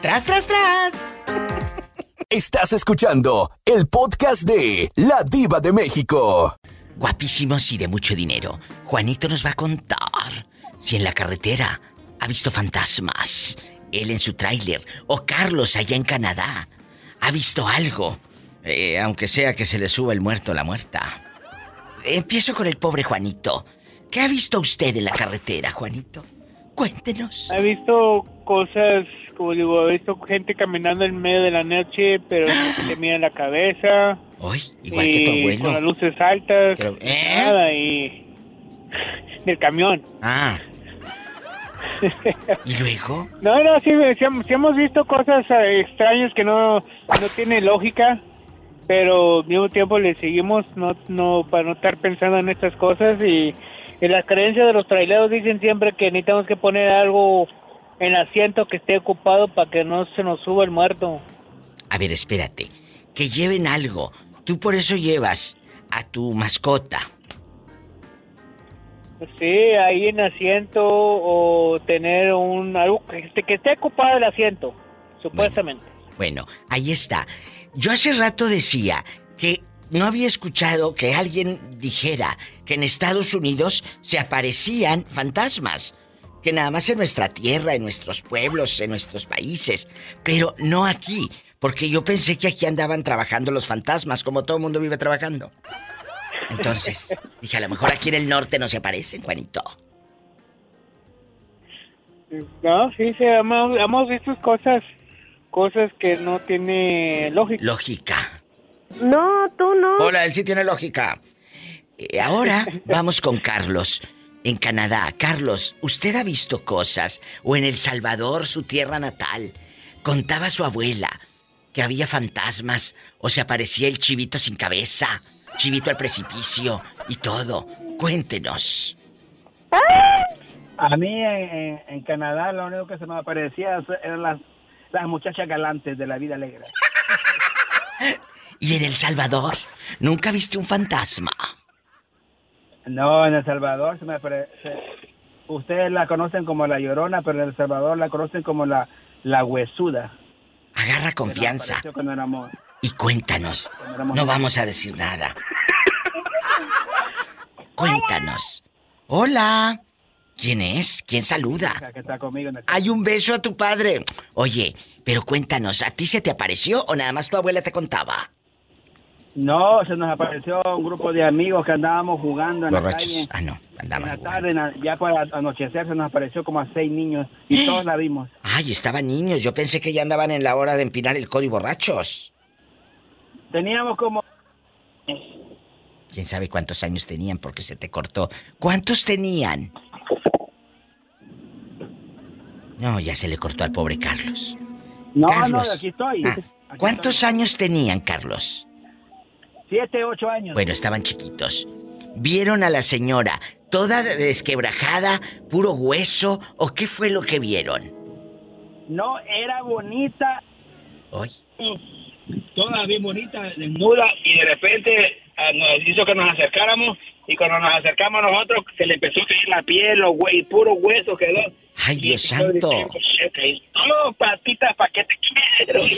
¡Tras, tras, tras! Estás escuchando el podcast de La Diva de México. Guapísimos y de mucho dinero. Juanito nos va a contar si en la carretera ha visto fantasmas. él en su tráiler, o Carlos allá en Canadá, ha visto algo, eh, aunque sea que se le suba el muerto a la muerta. Empiezo con el pobre Juanito. ¿Qué ha visto usted en la carretera, Juanito? Cuéntenos. He visto cosas, como digo, he visto gente caminando en medio de la noche, pero no se mira la cabeza. Uy, igual que tu y abuelo. Con las luces altas. Pero- ¿eh? Nada, y. del camión. Ah. ¿Y luego? No, no, sí, sí hem- sí hemos visto cosas eh, extrañas que no, no tienen lógica, pero al mismo tiempo le seguimos no, no para no estar pensando en estas cosas y, y las creencias de los traileros dicen siempre que necesitamos que poner algo en el asiento que esté ocupado para que no se nos suba el muerto. A ver, espérate. Que lleven algo. Tú por eso llevas a tu mascota. Sí, ahí en asiento o tener un algo que, esté- que esté ocupado el asiento, supuestamente. Bueno, ahí está. Yo hace rato decía que no había escuchado que alguien dijera que en Estados Unidos se aparecían fantasmas. Que nada más en nuestra tierra, en nuestros pueblos, en nuestros países. Pero no aquí. Porque yo pensé que aquí andaban trabajando los fantasmas, como todo el mundo vive trabajando. Entonces, dije, a lo mejor aquí en el norte no se aparecen, Juanito. No, sí, sí, hemos, hemos visto cosas, cosas que no tiene lógica. Lógica. No, tú no. Hola, él sí tiene lógica. Eh, ahora vamos con Carlos, en Canadá. Carlos, ¿usted ha visto cosas? O en El Salvador, su tierra natal. Contaba su abuela que había fantasmas o se aparecía el chivito sin cabeza, chivito al precipicio y todo. Cuéntenos. A mí en, Canadá lo único que se me aparecía eran las, las muchachas galantes de la vida alegre. ¿Y en El Salvador? ¿Nunca viste un fantasma? No, en El Salvador se me aparece... Ustedes la conocen como la llorona, pero en El Salvador la conocen como la, la huesuda. Agarra confianza y cuéntanos. No vamos a decir nada. Cuéntanos. Hola. ¿Quién es? ¿Quién saluda? que está conmigo en el- Hay un beso a tu padre. Oye, pero cuéntanos, ¿a ti se te apareció o nada más tu abuela te contaba? No, se nos apareció un grupo de amigos que andábamos jugando en la Borrachos. calle. Ah, no, En andaban la tarde, la- ya para anochecer, se nos apareció como a seis niños y todos la vimos. Ay, estaban niños. Yo pensé que ya andaban en la hora de empinar el código borrachos. Teníamos como ¿Quién sabe cuántos años tenían porque se te cortó? ¿Cuántos tenían? No, ya se le cortó al pobre Carlos. No, Carlos. no, aquí estoy. Ah, ¿Cuántos años tenían, Carlos? Siete, ocho años. Bueno, estaban chiquitos. ¿Vieron a la señora toda desquebrajada, puro hueso o qué fue lo que vieron? No, era bonita. Hoy. Toda bien bonita, desnuda, y de repente ah, nos hizo que nos acercáramos, y cuando nos acercamos nosotros, se le empezó a caer la piel, los güey, puro hueso quedó. ¡Ay, Dios Y santo! No, patitas, ¿para qué te quiero?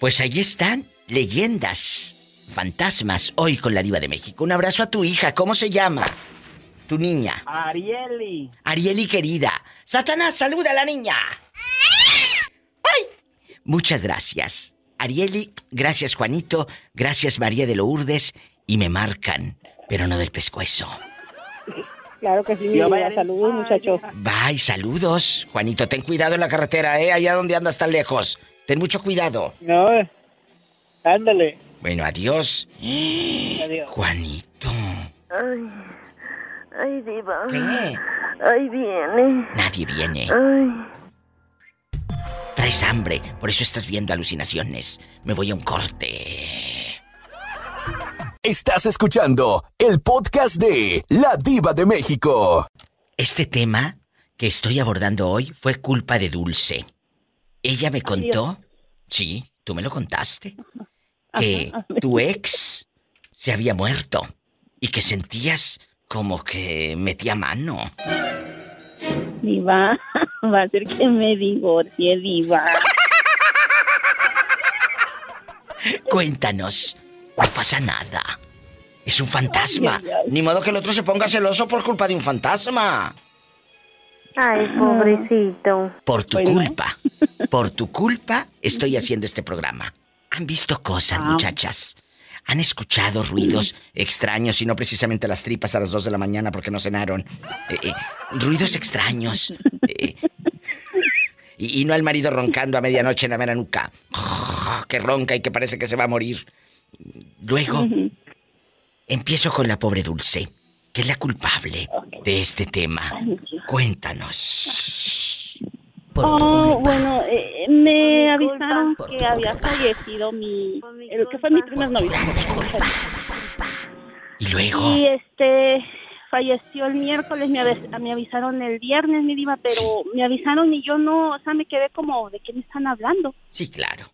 Pues ahí están, leyendas, fantasmas, hoy con la diva de México. Un abrazo a tu hija, ¿cómo se llama? Tu niña. Arieli. Arieli querida. Satanás, saluda a la niña. ¡Ay! Muchas gracias. Arieli, gracias Juanito, gracias María de Lourdes y me marcan, pero no del pescuezo. Claro que sí, mi vida. vaya- Saludos, muchachos. Bye, saludos. Juanito, ten cuidado en la carretera, ¿eh? Allá donde andas tan lejos. Ten mucho cuidado. No, ándale. Bueno, adiós. Adiós. Juanito. Ay, ay, diva. ¿Qué? Ay, viene. Nadie viene. Ay. Traes hambre, por eso estás viendo alucinaciones. Me voy a un corte. Estás escuchando el podcast de La Diva de México. Este tema que estoy abordando hoy fue culpa de Dulce. Ella me contó, sí, tú me lo contaste, que tu ex se había muerto y que sentías como que metía mano. Diva, va a ser que me divorcie, Diva. Cuéntanos, no pasa nada. Es un fantasma. Ay, ay, ay. Ni modo que el otro se ponga celoso por culpa de un fantasma. Ay, pobrecito. Por tu culpa, por tu culpa estoy haciendo este programa. ¿Han visto cosas, Ah. muchachas? ¿Han escuchado ruidos extraños y no precisamente las tripas a las 2 de la mañana porque no cenaron? Eh, eh, ruidos extraños. eh, y, y no al marido roncando a medianoche en la mera nuca. que ronca y que parece que se va a morir. Luego, empiezo con la pobre Dulce, que es la culpable de este tema. Cuéntanos. Oh, bueno, eh, me avisaron que había fallecido mi, el que fue mi primer novio. Y luego. Y este falleció el miércoles, me, avis- me avisaron el viernes, mi diva, pero me avisaron y yo no, o sea, me quedé como, ¿de qué me están hablando? Sí, claro.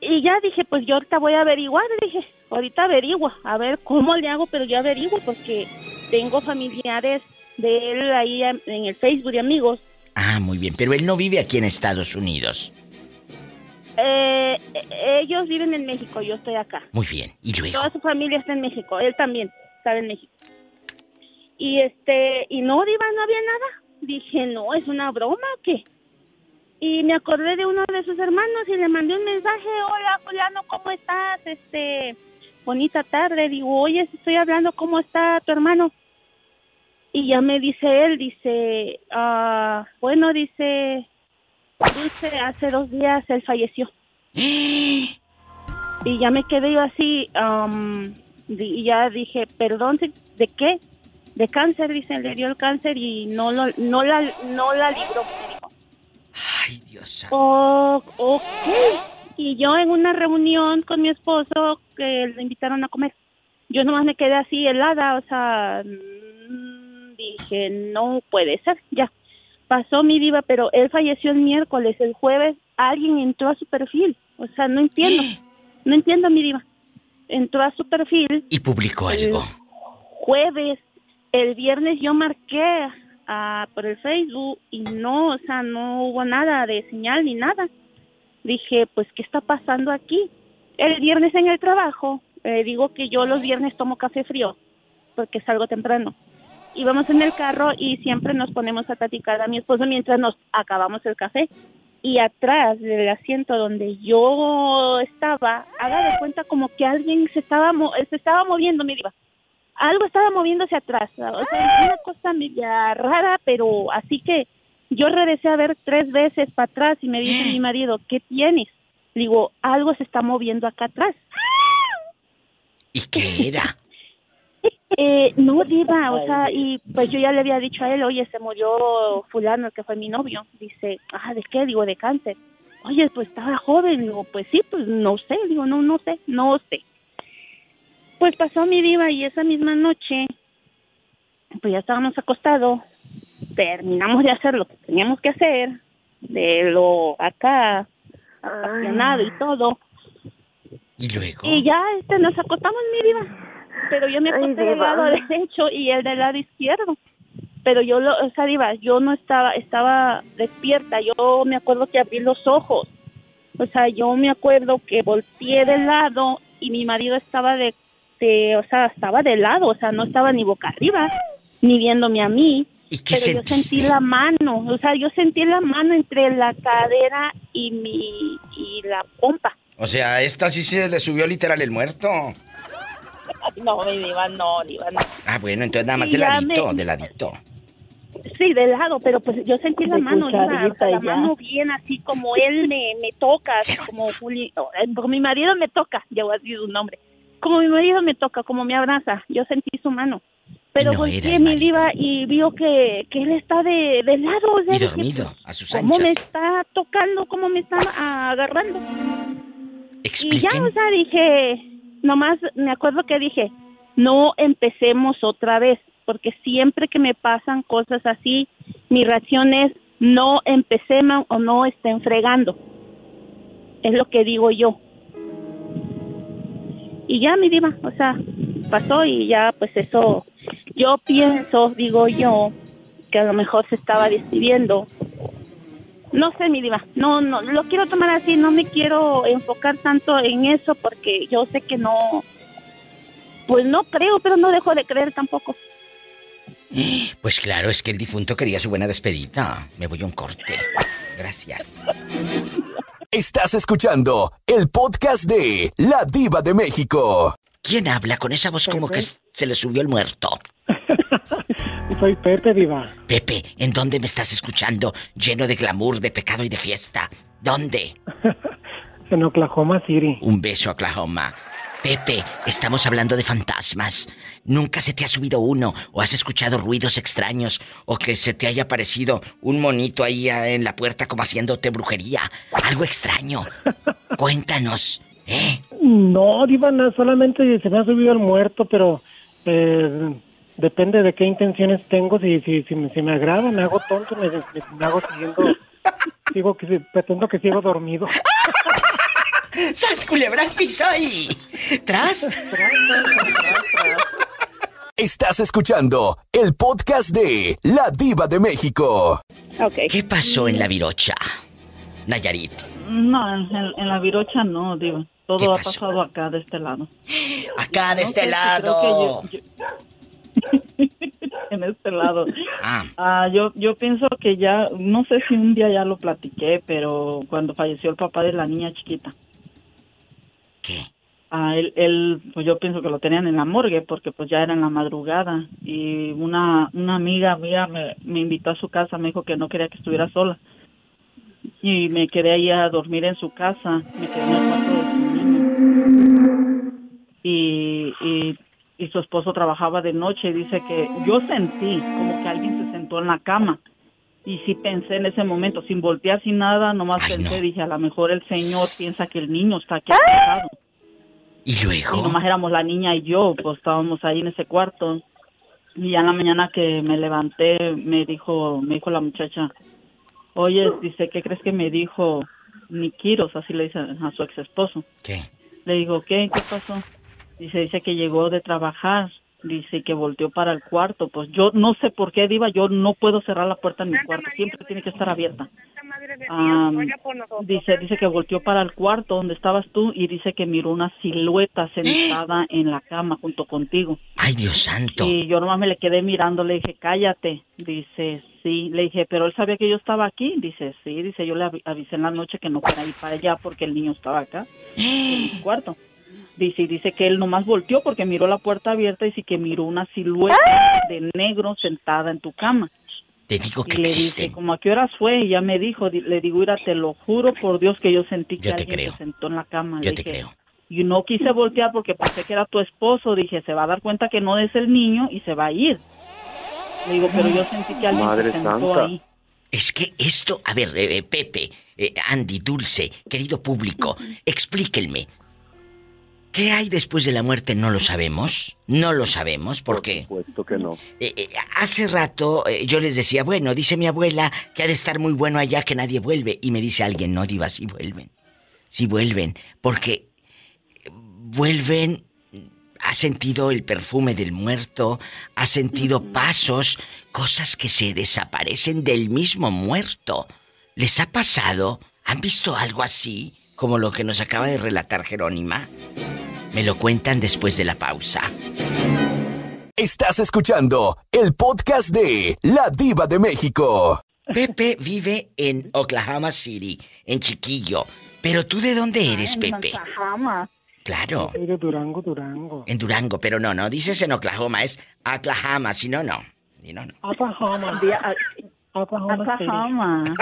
Y ya dije, pues yo ahorita voy a averiguar, dije, ahorita averiguo, a ver cómo le hago, pero yo averiguo porque tengo familiares de él ahí en en el Facebook y amigos. Ah, muy bien. Pero él no vive aquí en Estados Unidos. Eh, eh, ellos viven en México, yo estoy acá. Muy bien. Y luego. Toda su familia está en México, él también está en México. Y este, y no, Diva, no había nada. Dije, no, es una broma o qué. Y me acordé de uno de sus hermanos y le mandé un mensaje, hola, fulano, ¿cómo estás? Este, bonita tarde. Digo, oye, estoy hablando, ¿cómo está tu hermano? Y ya me dice él, dice, ah, bueno, dice, Dulce, hace dos días él falleció. Y ya me quedé yo así, di- y ya dije, perdón, ¿de- ¿de qué? De cáncer, dice, le dio el cáncer y no, lo, no, la, no la libró. Ay, Dios. Oh, ok. Y yo en una reunión con mi esposo que le invitaron a comer, yo nomás me quedé así helada, o sea, dije, no puede ser, ya. Pasó mi diva, pero él falleció el miércoles, el jueves alguien entró a su perfil, o sea, no entiendo, no entiendo mi diva. Entró a su perfil Y publicó algo. jueves, el viernes yo marqué ah, por el Facebook y no, o sea, no hubo nada de señal ni nada. Dije, pues, ¿qué está pasando aquí? El viernes en el trabajo, eh, digo que yo los viernes tomo café frío porque salgo temprano. Y vamos en el carro y siempre nos ponemos a platicar a mi esposo mientras nos acabamos el café. Y atrás del asiento donde yo estaba, haga de cuenta como que alguien se estaba, mo- se estaba moviendo, mi diva algo estaba moviéndose atrás. O sea, una cosa media rara, pero así que yo regresé a ver tres veces para atrás y me dice mi marido, ¿qué tienes? Le Digo, algo se está moviendo acá atrás. ¿Y qué era? Eh, no, diva, o sea, y pues yo ya le había dicho a él, oye, se murió fulano, el que fue mi novio. Dice, ah, ¿de qué? Digo, de cáncer. Oye, pues estaba joven. Digo, pues sí, pues no sé. Digo, no, no sé, no sé. Pues pasó mi diva y esa misma noche, pues ya estábamos acostados, terminamos de hacer lo que teníamos que hacer, de lo acá apasionado y todo. Y luego. Y ya este, nos acostamos, mi diva. Pero yo me acosté del lado derecho y él del lado izquierdo. Pero yo, lo, o sea, diva, yo no estaba, estaba despierta. Yo me acuerdo que abrí los ojos. O sea, yo me acuerdo que volteé de lado y mi marido estaba de, de- o sea, estaba de lado. O sea, no estaba ni boca arriba, ni viéndome a mí. ¿Y qué pero yo sentí la mano, o sea, yo sentí la mano entre la cadera y mi, y la pompa. O sea, a esta sí se le subió literal el muerto. No, mi diva, no, diva, no. Ah, bueno, entonces nada más Sí, de ladito, me- de ladito. Sí, de lado, pero pues yo sentí la mano, diva, o sea, la y mano bien así como él me, me toca, así como Juli, eh, como mi marido me toca, ya voy a decir su nombre, como mi marido me toca, como me abraza, yo sentí su mano. Pero no era volteé mi diva y vio que, que él está de, de lado, o sea, Y dije, dormido, a sus ¿Cómo me anchas. está tocando? ¿Cómo me está agarrando? Y Expliquen. ya, o sea, dije, nomás me acuerdo que dije, no empecemos otra vez, porque siempre que me pasan cosas así, mi reacción es, no empecemos o no estén fregando. Es lo que digo yo. Y ya, mi diva, o sea, pasó y ya, pues eso, yo pienso, digo yo, que a lo mejor se estaba despidiendo no sé, mi diva, no, no, lo quiero tomar así, no me quiero enfocar tanto en eso porque yo sé que no, pues no creo, pero no dejo de creer tampoco. Pues claro, es que el difunto quería su buena despedida. Me voy a un corte. Gracias. Estás escuchando el podcast de La Diva de México. ¿Quién habla con esa voz como que se le subió el muerto? Soy Pepe, Diva. Pepe, ¿en dónde me estás escuchando? Lleno de glamour, de pecado y de fiesta. ¿Dónde? en Oklahoma City. Un beso, Oklahoma. Pepe, estamos hablando de fantasmas. ¿Nunca se te ha subido uno o has escuchado ruidos extraños o que se te haya aparecido un monito ahí ah, en la puerta como haciéndote brujería? Algo extraño. Cuéntanos, ¿eh? No, Diva, solamente se me ha subido el muerto, pero eh, depende de qué intenciones tengo. Si, si, si, me, si me agrada, me hago tonto, me, me hago siguiendo... Sigo que pretendo que sigo dormido. ¡Sas culebra piso ahí! ¿Tras? Estás escuchando el podcast de La Diva de México. ¿Qué pasó en la virocha? Nayarit. No, en, la virocha no, digo. Todo ha pasado acá de este lado. Acá de este lado. en este lado. Ah. ah. yo, yo pienso que ya, no sé si un día ya lo platiqué, pero cuando falleció el papá de la niña chiquita. ¿Qué? Ah, él, pues yo pienso que lo tenían en la morgue porque pues ya era en la madrugada y una, una amiga mía me, me invitó a su casa, me dijo que no quería que estuviera sola y me quedé ir a dormir en su casa, me quedé en el cuarto de su niño y, y, y su esposo trabajaba de noche y dice que yo sentí como que alguien se sentó en la cama y sí pensé en ese momento, sin voltear, sin nada, nomás pensé, dije, a lo mejor el señor piensa que el niño está aquí acostado. ¿Y luego? Y nomás éramos la niña y yo, pues estábamos ahí en ese cuarto. Y ya en la mañana que me levanté, me dijo, me dijo la muchacha, oye, dice, ¿qué crees que me dijo Nikiros? Así le dice a su ex esposo. ¿Qué? Le digo, ¿qué? ¿Qué pasó? Dice, dice que llegó de trabajar dice que volteó para el cuarto. Pues yo no sé por qué, Diva, yo no puedo cerrar la puerta en mi cuarto, siempre tiene que estar abierta. dice, dice que volteó para el cuarto donde estabas tú y dice que miró una silueta sentada en la cama junto contigo. Ay, Dios santo. Y yo nomás me le quedé mirando, le dije, cállate. Dice, sí. Le dije, pero él sabía que yo estaba aquí. Dice, sí. Dice, yo le avisé en la noche que no fuera ir para allá porque el niño estaba acá en mi cuarto. Dice, dice que él nomás volteó porque miró la puerta abierta y sí que miró una silueta de negro sentada en tu cama. Te digo que y le dije, como a qué horas fue, y ya me dijo, le digo, mira, te lo juro por Dios que yo sentí que alguien se sentó en la cama. Yo te creo. Y no quise voltear porque pensé que era tu esposo. Dije, se va a dar cuenta que no es el niño y se va a ir. Le digo, pero yo sentí que alguien se sentó ahí. Es que esto, a ver, eh, eh, Pepe, eh, Andy, Dulce, querido público, explíquenme. ¿Qué hay después de la muerte? No lo sabemos. No lo sabemos porque... Por supuesto que no. Eh, eh, hace rato eh, yo les decía, bueno, dice mi abuela que ha de estar muy bueno allá que nadie vuelve. Y me dice alguien, no, Diva, sí vuelven. Sí vuelven. Porque vuelven... Ha sentido el perfume del muerto, ha sentido pasos, cosas que se desaparecen del mismo muerto. ¿Les ha pasado? ¿Han visto algo así? Como lo que nos acaba de relatar Jerónima. Me lo cuentan después de la pausa. Estás escuchando el podcast de La Diva de México. Pepe vive en Oklahoma City, en Chiquillo. Pero tú de dónde eres, Pepe? En Oklahoma. Claro. Soy de Durango, Durango. En Durango, pero no, no dices en Oklahoma, es Oklahoma, si no, no. Si no, no. Oklahoma. Oklahoma. Oklahoma.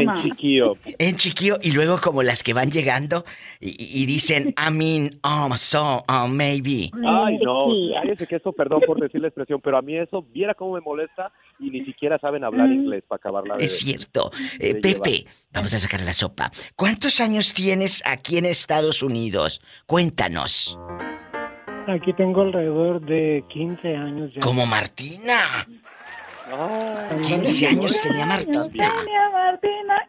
En Chiquillo. En Chiquillo. Y luego como las que van llegando y, dicen, I mean, um, so, um, maybe. Ay, no. Cállese que eso, perdón por decir la expresión, pero a mí eso, viera cómo me molesta y ni siquiera saben hablar mm. inglés para acabarla de... Es cierto. Eh, Pepe, vamos a sacar la sopa. ¿Cuántos años tienes aquí en Estados Unidos? Cuéntanos. Aquí tengo alrededor de 15 años ya. Como Martina. 15 años tenía Martina. Martina.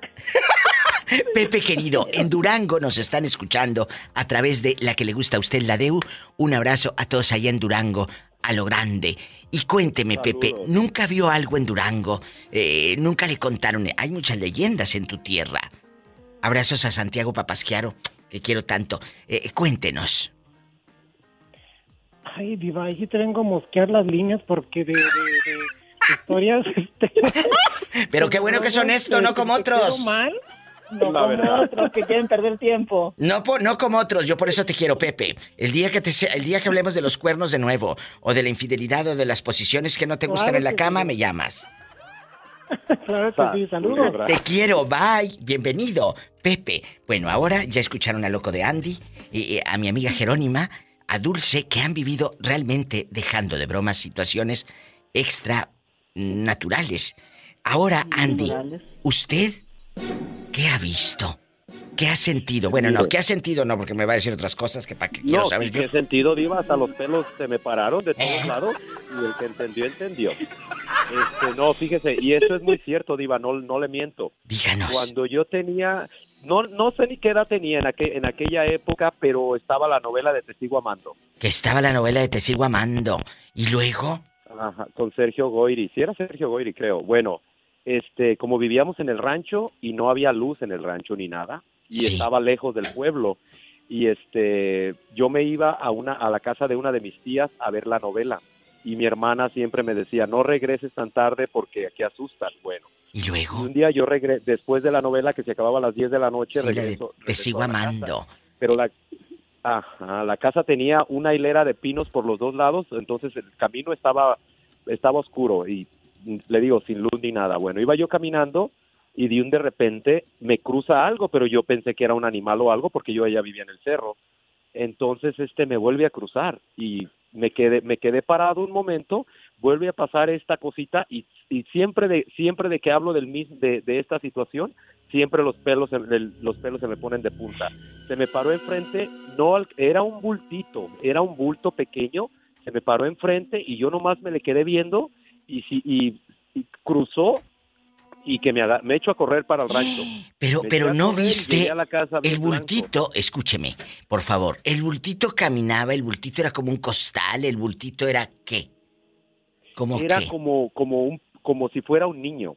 Pepe querido, en Durango nos están escuchando a través de la que le gusta a usted, la DEU. Un abrazo a todos allá en Durango, a lo grande. Y cuénteme, Pepe, ¿nunca vio algo en Durango? Eh, ¿Nunca le contaron? Hay muchas leyendas en tu tierra. Abrazos a Santiago Papasquiaro, que quiero tanto. Eh, cuéntenos. Ay, Diva, ahí sí te vengo a mosquear las líneas porque de, de, de historias... Este, Pero qué bueno que es honesto, no como otros. mal? No como otros que quieren perder tiempo. No, po- no como otros, yo por eso te quiero, Pepe. El día que te el día que hablemos de los cuernos de nuevo, o de la infidelidad, o de las posiciones que no te gustan Claro en la cama, sí. me llamas. Claro que sí, saludos. Te quiero, bye, bienvenido. Pepe, bueno, ahora ya escucharon a Loco de Andy, y, y a mi amiga Jerónima, a Dulce, que han vivido realmente, dejando de bromas, situaciones extra naturales. Ahora, Andy, ¿usted qué ha visto? ¿Qué ha sentido? Bueno, no. ¿qué ha sentido? No, porque me va a decir otras cosas que para qué quiero No, saber ¿y yo. qué sentido, Diva? Hasta los pelos se me pararon de Eh. todos lados y el que entendió, entendió. Este, no, fíjese, y eso es muy cierto, Diva, no, no le miento. Díganos. Cuando yo tenía, no, no sé ni qué edad tenía en, en aquella época, pero estaba la novela de Testigo Amando. Que estaba la novela de Te sigo amando. Y luego, Ajá, con Sergio Goyri. Sí, era Sergio Goyri, creo. Bueno, este, como vivíamos en el rancho y no había luz en el rancho ni nada, y estaba lejos del pueblo, y este, yo me iba a una, a la casa de una de mis tías a ver la novela, y mi hermana siempre me decía, no regreses tan tarde porque aquí asustan. Bueno. Y luego. un día yo regresé, después de la novela que se acababa a las 10 de la noche, Sí, regreso, Te sigo amando. pero la ajá, la casa tenía una hilera de pinos por los dos lados, entonces el camino estaba estaba oscuro y mm, le digo sin luz ni nada. Bueno, iba yo caminando y de un de repente me cruza algo, pero yo pensé que era un animal o algo porque yo ya vivía en el cerro. Entonces este me vuelve a cruzar y me quedé me quedé parado un momento, vuelve a pasar esta cosita y, siempre de siempre de que hablo del de, de esta situación, siempre los pelos los pelos se me ponen de punta. Se me paró enfrente, no al- era un bultito, era un bulto pequeño, se me paró enfrente y yo nomás me le quedé viendo y y, y cruzó y que me, me echo a correr para el rancho. Pero, Me pero no viste casa el blanco. bultito, escúcheme, por favor, el bultito caminaba, el bultito era como un costal, el bultito era qué? ¿Cómo era qué? como como un como si fuera un niño.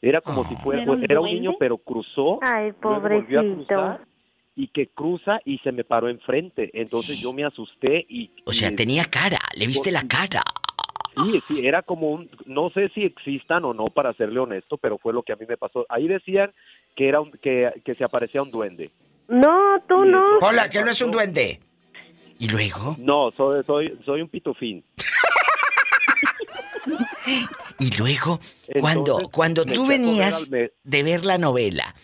Era como si fuera ¿Era un era un niño pero cruzó. Ay, luego volvió a pobrecito. cruzar, y que cruza y se me paró enfrente. Entonces yo me asusté y O sea, y- tenía cara, le viste la cara. Sí, sí, era como un, no sé si existan o no, para serle honesto, pero fue lo que a mí me pasó. Ahí decían que era un, que, que se aparecía un duende. No, tú no. Hola, que no es un duende. ¿Y luego? No, soy, soy, soy un pitufín. Y luego, cuando, Entonces, cuando tú venías de ver la novela,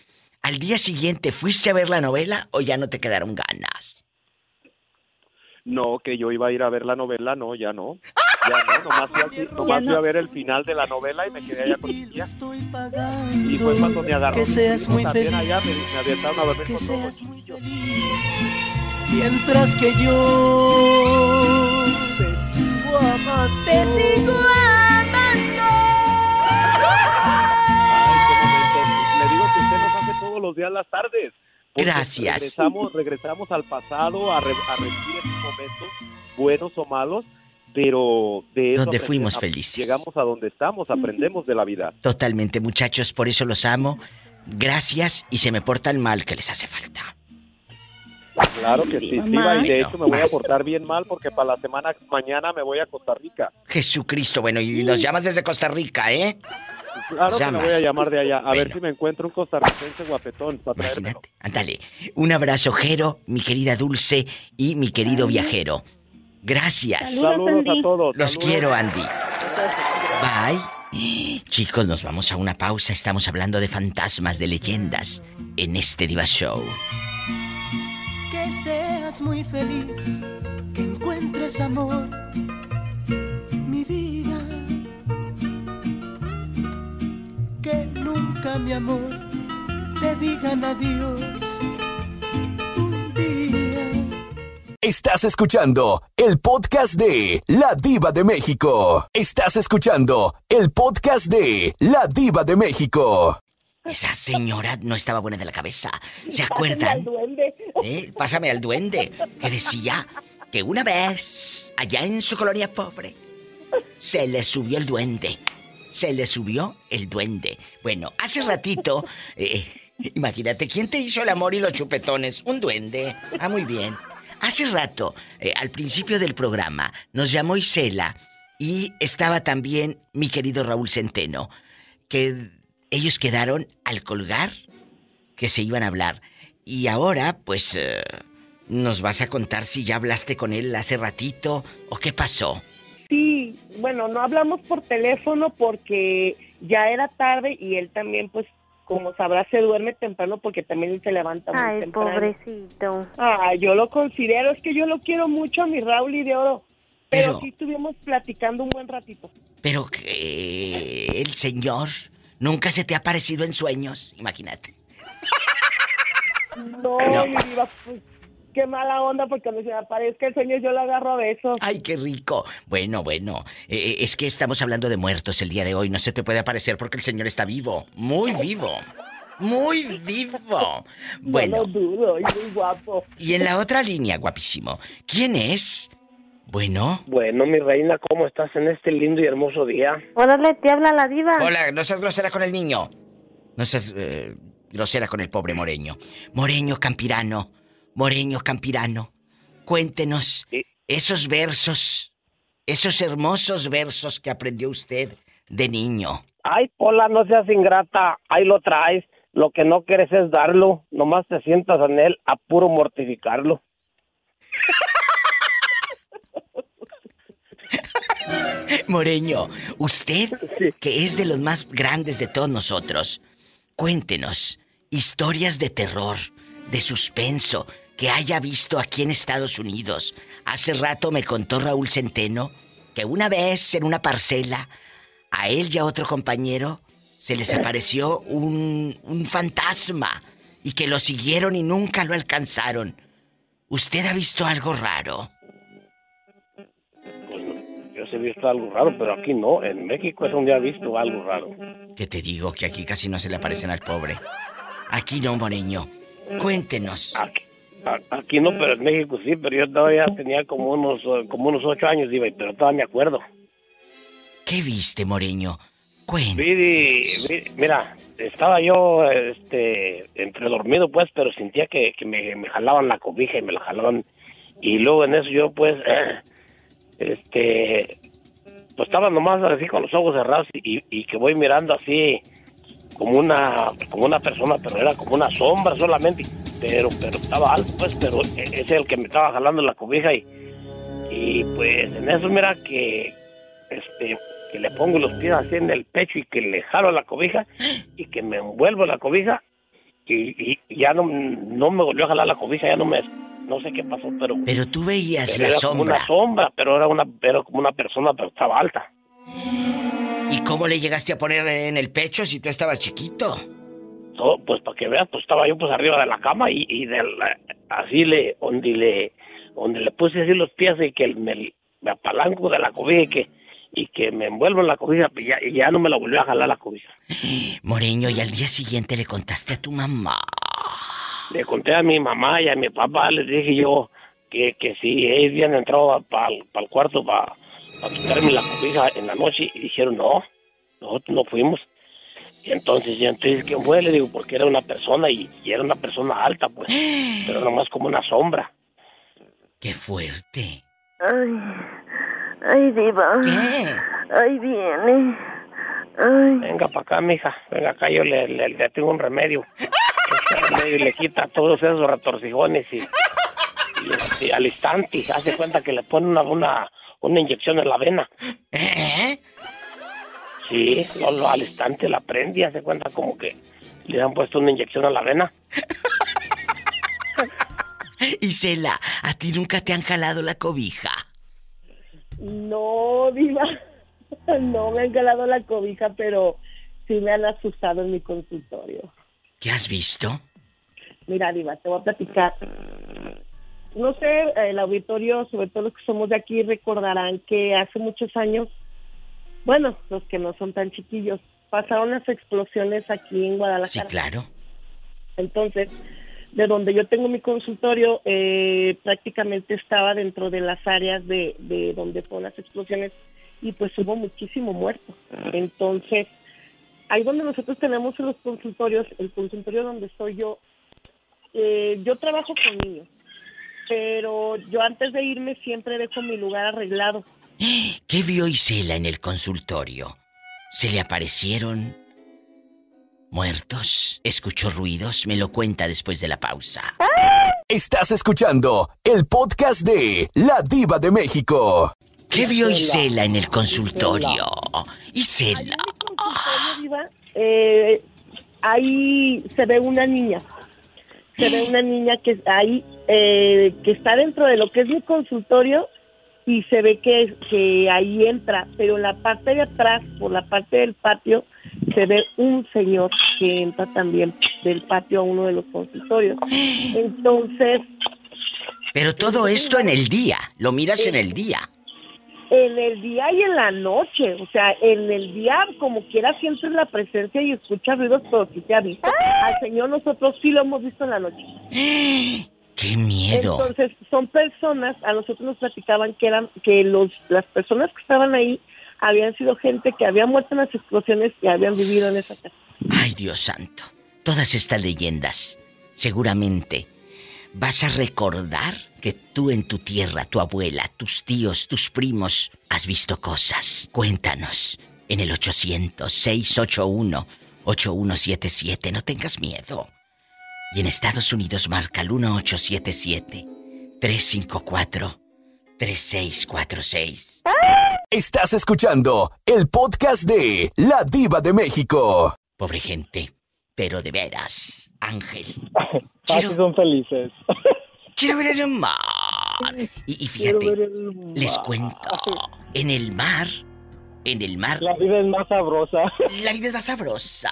¿al día siguiente fuiste a ver la novela o ya no te quedaron ganas? No, que yo iba a ir a ver la novela, no, ya no. Ya no, nomás fui, a- nomás fui a ver el final de la novela y me quedé allá con tía. Y fue cuando me agarró. Que seas muy también feliz. allá, me, me avientaron a dormir Que con seas muy chiquillos. Mientras que yo te sigo amando. Le digo que usted nos hace todos los días las tardes. Gracias. Regresamos, regresamos al pasado a, re- a revivir esos momentos, buenos o malos, pero de eso Donde fuimos felices. Llegamos a donde estamos, aprendemos de la vida. Totalmente, muchachos, por eso los amo. Gracias y se me portan mal que les hace falta. Claro que sí, Mamá. Diva, y de hecho me voy a portar bien mal porque para la semana mañana me voy a Costa Rica. Jesucristo, bueno, y nos llamas desde Costa Rica, ¿eh? Claro que me voy a llamar de allá, a ver si me encuentro un costarricense guapetón para traérmelo. Ándale. Un abrazo, Jero, mi querida Dulce y mi querido viajero. Gracias. Saludos, a todos, Los saludos. quiero, Andy. Bye. Chicos, nos vamos a una pausa. Estamos hablando de fantasmas, de leyendas en este Diva Show. Seas muy feliz, que encuentres amor, mi vida. Que nunca, mi amor, te digan adiós. Un día. Estás escuchando el podcast de La Diva de México. Estás escuchando el podcast de La Diva de México. Esa señora no estaba buena de la cabeza. ¿Se acuerdan? ¿Eh? Pásame al duende, que decía que una vez, allá en su colonia pobre, se le subió el duende. Se le subió el duende. Bueno, hace ratito, eh, imagínate, ¿quién te hizo el amor y los chupetones? Un duende. Ah, muy bien. Hace rato, eh, al principio del programa, nos llamó Isela y estaba también mi querido Raúl Centeno, que ellos quedaron al colgar que se iban a hablar. Y ahora, pues, eh, nos vas a contar si ya hablaste con él hace ratito o qué pasó. Sí, bueno, no hablamos por teléfono porque ya era tarde y él también, pues, como sabrás, se duerme temprano porque también se levanta muy Ay, temprano. pobrecito. Ah, yo lo considero, es que yo lo quiero mucho a mi Raúl y de oro. Pero, Pero- sí estuvimos platicando un buen ratito. Pero que el señor nunca se te ha aparecido en sueños, imagínate. No, No. mi diva, pues, qué mala onda porque cuando se me aparezca el sueño yo lo agarro a besos. Ay, qué rico. Bueno, bueno, eh, es que estamos hablando de muertos el día de hoy. No se te puede aparecer porque el señor está vivo. Muy vivo. Muy vivo. Bueno, No lo dudo, y muy guapo. y en la otra línea, guapísimo. ¿Quién es? Bueno. Bueno, mi reina, ¿cómo estás en este lindo y hermoso día? Órale, te habla la diva. Hola, no seas grosera con el niño. No seas eh, grosera con el pobre Moreño. Moreño Campirano. Moreño Campirano. Cuéntenos esos versos, esos hermosos versos que aprendió usted de niño. Ay, Pola, no seas ingrata, ahí lo traes. Lo que no quieres es darlo, nomás te sientas en él a puro mortificarlo. Moreño, usted, que es de los más grandes de todos nosotros, cuéntenos historias de terror, de suspenso, que haya visto aquí en Estados Unidos. Hace rato me contó Raúl Centeno que una vez en una parcela, a él y a otro compañero se les apareció un, un fantasma y que lo siguieron y nunca lo alcanzaron. ¿Usted ha visto algo raro? Yo sí he visto algo raro, pero aquí no. En México es donde he visto algo raro. Que te digo que aquí casi no se le aparecen al pobre. Aquí no, Moreño. Cuéntenos. Aquí no, pero en México sí, pero yo todavía tenía como unos eh, como unos ocho años, pero todavía me acuerdo. ¿Qué viste, Moreño? Vi- mira, estaba yo este entre dormido pues, pero sentía que, que me, me jalaban la cobija y me la jalaban y luego en eso yo pues este pues estaba nomás así con los ojos cerrados y, y que voy mirando así como una como una persona, pero era como una sombra solamente, pero pero estaba alto pues, pero ese es el que me estaba jalando la cobija y y pues en eso mira que este que le pongo los pies así en el pecho y que le jalo la cobija y que me envuelvo la cobija y, y ya no, no me volvió a jalar la cobija, ya no me no sé qué pasó, pero Pero tú veías pero la era como sombra. una sombra, pero era una era como una persona, pero estaba alta. ¿Y cómo le llegaste a poner en el pecho si tú estabas chiquito? No, pues para que veas, pues estaba yo pues arriba de la cama y, y de la- así le donde le donde le puse así los pies y que me, me apalanco de la cobija y que y que me envuelvo en la cobija y ya, y ya no me la volvió a jalar la cobija. Moreño, y al día siguiente le contaste a tu mamá. Le conté a mi mamá y a mi papá, les dije yo que, que si ellos habían entrado para el cuarto para quitarme la cobija en la noche y dijeron no, nosotros no fuimos. Y entonces, yo entonces, ¿quién fue? Le digo, porque era una persona y, y era una persona alta, pues, pero nomás como una sombra. ¡Qué fuerte! Ay, ay, diva. Ay, viene. Ay. Venga para acá, mija, venga acá, yo le, le, le tengo un remedio. Este remedio le quita todos esos retorcijones y, y, este, al instante hace cuenta que le pone una, una, una inyección en la vena. ¿Eh? Sí, lo, lo- al instante la prende y hace cuenta como que le han puesto una inyección a la vena. Isela, ¿a ti nunca te han jalado la cobija? No, diva. No me han calado la cobija, pero sí me han asustado en mi consultorio. ¿Qué has visto? Mira, diva, te voy a platicar. No sé, el auditorio, sobre todo los que somos de aquí, recordarán que hace muchos años, bueno, los que no son tan chiquillos, pasaron las explosiones aquí en Guadalajara. Sí, claro. Entonces, de donde yo tengo mi consultorio, eh, prácticamente estaba dentro de las áreas de, de donde fueron las explosiones y pues hubo muchísimo muerto. Entonces, ahí donde nosotros tenemos en los consultorios, el consultorio donde estoy yo, eh, yo trabajo con niños. Pero yo antes de irme siempre dejo mi lugar arreglado. ¿Qué vio Isela en el consultorio? ¿Se le aparecieron muertos? ¿Escuchó ruidos? Me lo cuenta después de la pausa. Estás escuchando el podcast de La Diva de México. ¿Qué vio Isela en el consultorio? Isela. Diva, eh, ahí se ve una niña. Se ve una niña que ahí, eh, que está dentro de lo que es mi consultorio y se ve que, que ahí entra, pero en la parte de atrás, por la parte del patio, se ve un señor que entra también del patio a uno de los consultorios. Entonces... Pero todo esto en el día, lo miras en el día. En el día y en la noche, o sea, en el día como quiera sientes la presencia y escuchas ruidos, pero sí se ha visto. Al Señor nosotros sí lo hemos visto en la noche. ¡Qué miedo! Entonces, son personas, a nosotros nos platicaban que eran, que los, las personas que estaban ahí habían sido gente que había muerto en las explosiones y habían vivido en esa casa. Ay, Dios santo. Todas estas leyendas, seguramente, vas a recordar que tú en tu tierra, tu abuela, tus tíos, tus primos, has visto cosas. Cuéntanos en el 800-681-8177. No tengas miedo. Y en Estados Unidos marca el 1877-354-3646. Estás escuchando el podcast de La Diva de México. Pobre gente, pero de veras, Ángel. Así son felices. Quiero ver el mar. Y, y fíjate, les cuento, en el mar, en el mar... La vida es más sabrosa. La vida es más sabrosa.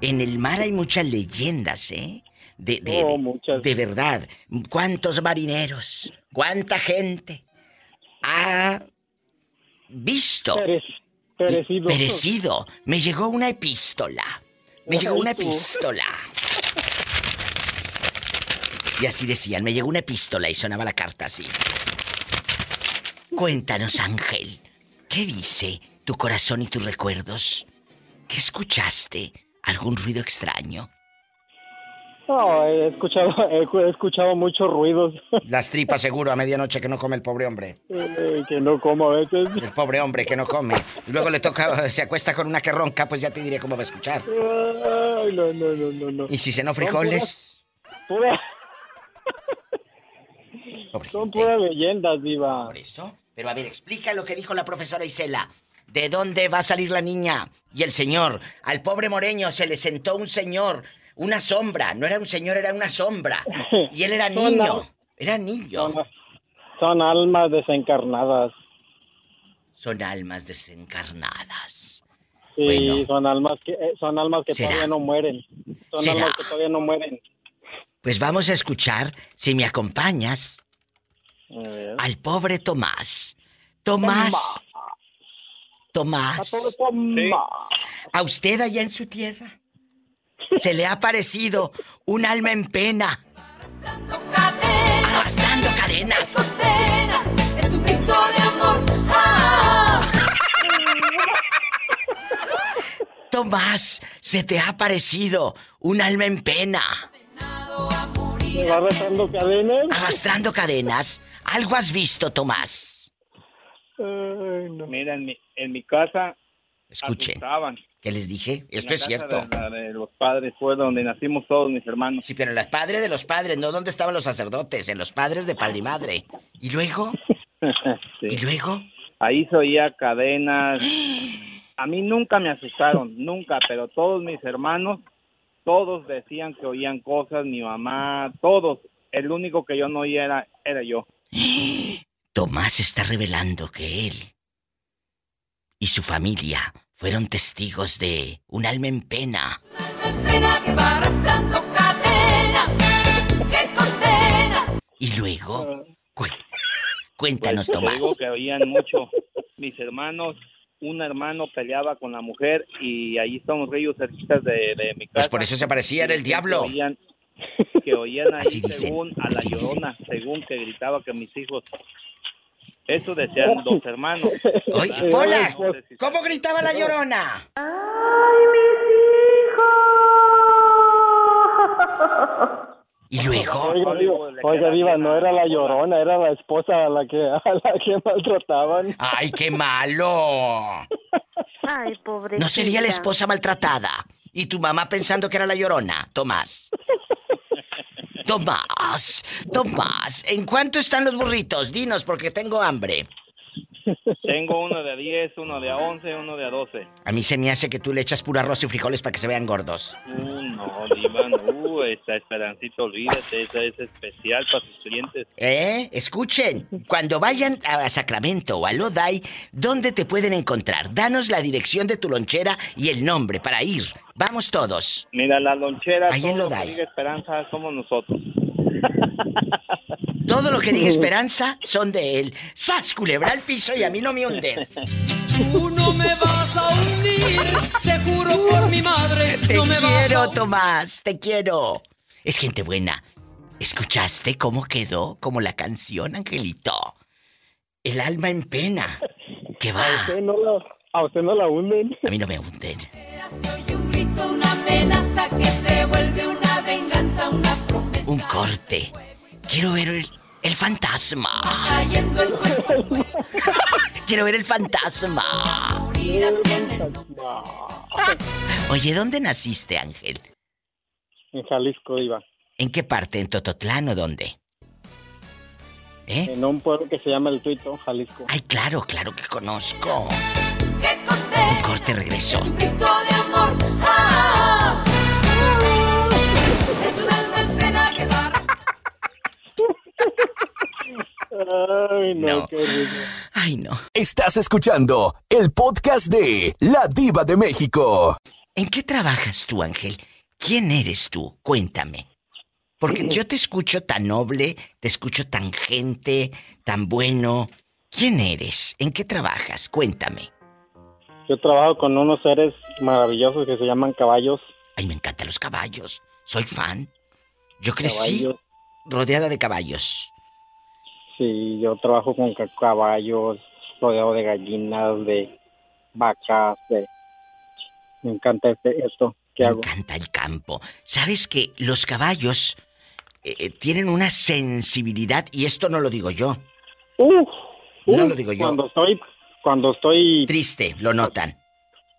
En el mar hay muchas leyendas, ¿eh? De, de, Oh, muchas. de verdad. ¿Cuántos marineros? ¿Cuánta gente ha visto? perecido. Perecido. Me llegó una epístola. Me llegó una epístola. Y así decían, me llegó una epístola y sonaba la carta así. Cuéntanos, Ángel, ¿qué dice tu corazón y tus recuerdos? ¿Qué escuchaste? ¿Algún ruido extraño? No, he escuchado, he escuchado muchos ruidos. Las tripas seguro a medianoche que no come el pobre hombre. Eh, que no como a veces. El pobre hombre que no come. Luego le toca, se acuesta con una que ronca, pues ya te diré cómo va a escuchar. Ay, no, no, no, no, no. Y si cenó frijoles, Pura- Son puras leyendas, diva. Por eso. Pero a ver, explica lo que dijo la profesora Isela. ¿De dónde va a salir la niña? Y el señor. Al pobre Moreño se le sentó un señor, una sombra. No era un señor, era una sombra. Y él era niño. Era niño. Son, son almas desencarnadas. Son almas desencarnadas. Sí, Bueno. son almas que eh, son almas que ¿Será? todavía no mueren. Son ¿Será? almas que todavía no mueren. Pues vamos a escuchar, si me acompañas, al pobre Tomás. Tomás. Tomás. A usted allá en su tierra. Se le ha parecido un alma en pena. Arrastrando cadenas. Es un grito de amor. Ah. Tomás, se te ha parecido un alma en pena. ¿Me va arrastrando cadenas? Arrastrando cadenas. ¿Algo has visto, Tomás? Mira, en mi, en mi casa Escuchen. asustaban. ¿Qué les dije? Esto la es casa cierto. De, la de los padres fue donde nacimos todos mis hermanos. Sí, pero en los padres de los padres, no donde estaban los sacerdotes, en los padres de padre y madre. ¿Y luego? ¿Y luego? Ahí se oía cadenas. A mí nunca me asustaron, nunca, pero todos mis hermanos, todos decían que oían cosas, mi mamá, todos. El único que yo no oía era, era yo. Tomás está revelando que él y su familia fueron testigos de un alma en pena. Pena que va arrastrando cadenas. Que condenas. Y luego, cu- cuéntanos, Pues, Tomás. digo que oían mucho. Mis hermanos, un hermano peleaba con la mujer y ahí estamos ellos cerquitas de, de mi casa. Pues por eso se parecía, era el Que diablo. oían, que oían ahí Así dicen, según a la dicen. llorona, según que gritaba que mis hijos. Eso decían dos hermanos. Oye, Ah, no sé si- ¿cómo gritaba la llorona? ¿Y luego? Oiga, Diva, no era la llorona, era la esposa a la que, a la que maltrataban. ¡Ay, qué malo! Ay, pobre. ¿No sería la esposa maltratada? Y tu mamá pensando que era la llorona, Tomás. Tomás, Tomás, ¿en cuánto están los burritos? Dinos, porque tengo hambre. Tengo uno de a 10, uno de a 11, uno de a 12. A mí se me hace que tú le echas puro arroz y frijoles para que se vean gordos. Uh, no, Diva, no. Uh, esta esperancita, olvídate, esa es especial para sus clientes. ¿Eh? Escuchen, cuando vayan a Sacramento o a Lodi, ¿dónde te pueden encontrar? Danos la dirección de tu lonchera y el nombre para ir. Vamos todos. Mira, la lonchera, Ahí en todo lo que Lodi. diga Esperanza, somos nosotros. Todo lo que diga Esperanza son de él. ¡Sas, culebra al piso y a mí no me hundes! Tú no me vas a hundir, te juro por mi madre, Te no me vas quiero, a Tomás, te quiero. Es gente buena. ¿Escuchaste cómo quedó? Como la canción, Angelito. El alma en pena. ¿Qué va? A usted no la, a usted no la hunden. A mí no me hunden. Un grito, una amenaza que se vuelve una venganza, una promesa. Un corte. Quiero ver el, el fantasma. Cayendo el cuerpo Quiero ver el fantasma. Oye, ¿dónde naciste, Ángel? En Jalisco, Diva. ¿En qué parte? ¿En Tototlán o dónde? ¿Eh? En un pueblo que se llama El Tuito, Jalisco. Ay, claro, claro que conozco. Un corte regreso. grito de amor. Ay, no, No. qué rico. Ay, no. Estás escuchando el podcast de La Diva de México. ¿En qué trabajas tú, Ángel? ¿Quién eres tú? Cuéntame. Porque yo te escucho tan noble, te escucho tan gente, tan bueno. ¿Quién eres? ¿En qué trabajas? Cuéntame. Yo trabajo con unos seres maravillosos que se llaman caballos. Ay, me encantan los caballos. Soy fan. Yo crecí Caballos. rodeada de caballos. Sí, yo trabajo con ca- caballos, rodeado de gallinas, de vacas, de... Me encanta este, esto que Me hago. encanta el campo. ¿Sabes que los caballos eh, eh, tienen una sensibilidad? Y esto no lo digo yo. Uf, No uf, lo digo yo. Cuando estoy, cuando estoy Triste, lo notan.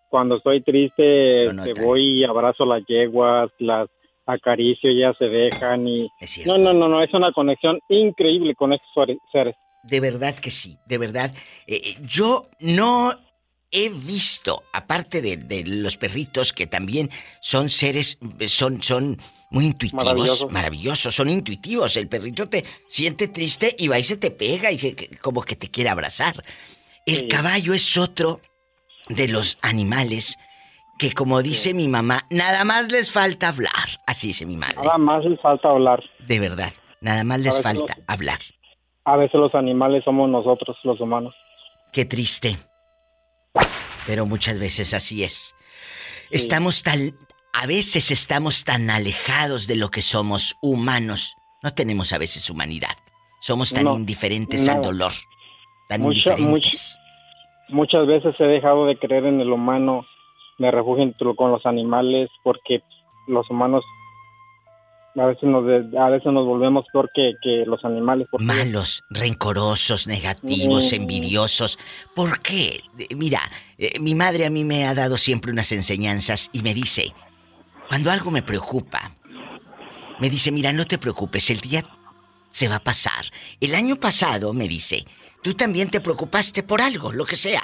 cuando estoy triste, te voy y abrazo las yeguas, las acaricio, ellas se dejan y... No, no, no, no, es una conexión increíble con estos seres. De verdad que sí, de verdad. Eh, eh, yo no he visto, aparte de, de los perritos que también son seres, eh, son, son muy intuitivos, Maravillosos. maravillosos, son intuitivos. El perrito te siente triste y va y se te pega y se- como que te quiere abrazar. El caballo es otro de los animales que, como dice mi mamá, nada más les falta hablar. Así dice mi madre. Nada más les falta hablar. De verdad, nada más les falta hablar. A veces los animales somos nosotros, los humanos. Qué triste. Pero muchas veces así es. Estamos tan... A veces estamos tan alejados de lo que somos humanos. No tenemos a veces humanidad. Somos tan No, indiferentes al dolor. Tan Mucha- indiferentes. Muchas veces he dejado de creer en el humano, me refugio con los animales porque los humanos a veces nos, de- a veces nos volvemos peor que, que los animales. porque- Malos, rencorosos, negativos, Mm. envidiosos. ¿Por qué? Eh, Mira, eh, mi madre a mí me ha dado siempre unas enseñanzas y me dice, cuando algo me preocupa, me dice, mira, no te preocupes, el día se va a pasar. El año pasado, me dice, tú también te preocupaste por algo, lo que sea.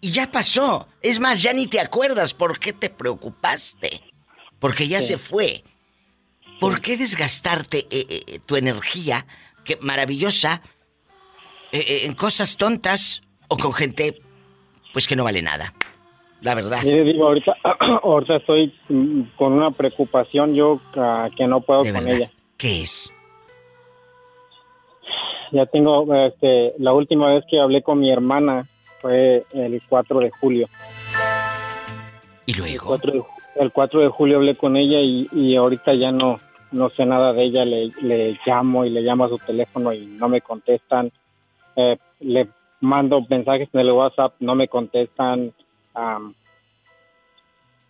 Y ya pasó. Es más, ya ni te acuerdas por qué te preocupaste. Porque ya Sí. se fue. ¿Por qué desgastarte eh, eh, tu energía, que maravillosa, eh, eh, en cosas tontas o con gente, pues que no vale nada? La verdad. Mire, digo, ahorita, ahorita estoy mm, con una preocupación yo ah, que no puedo con verdad. ella. ¿Qué es? Ya tengo, este, la última vez que hablé con mi hermana fue el 4 de julio. ¿Y El luego? 4 de, el 4 de julio hablé con ella y, y ahorita ya no, no sé nada de ella. Le, le llamo y le llamo a su teléfono y no me contestan. Eh, le mando mensajes en el WhatsApp, no me contestan. Am,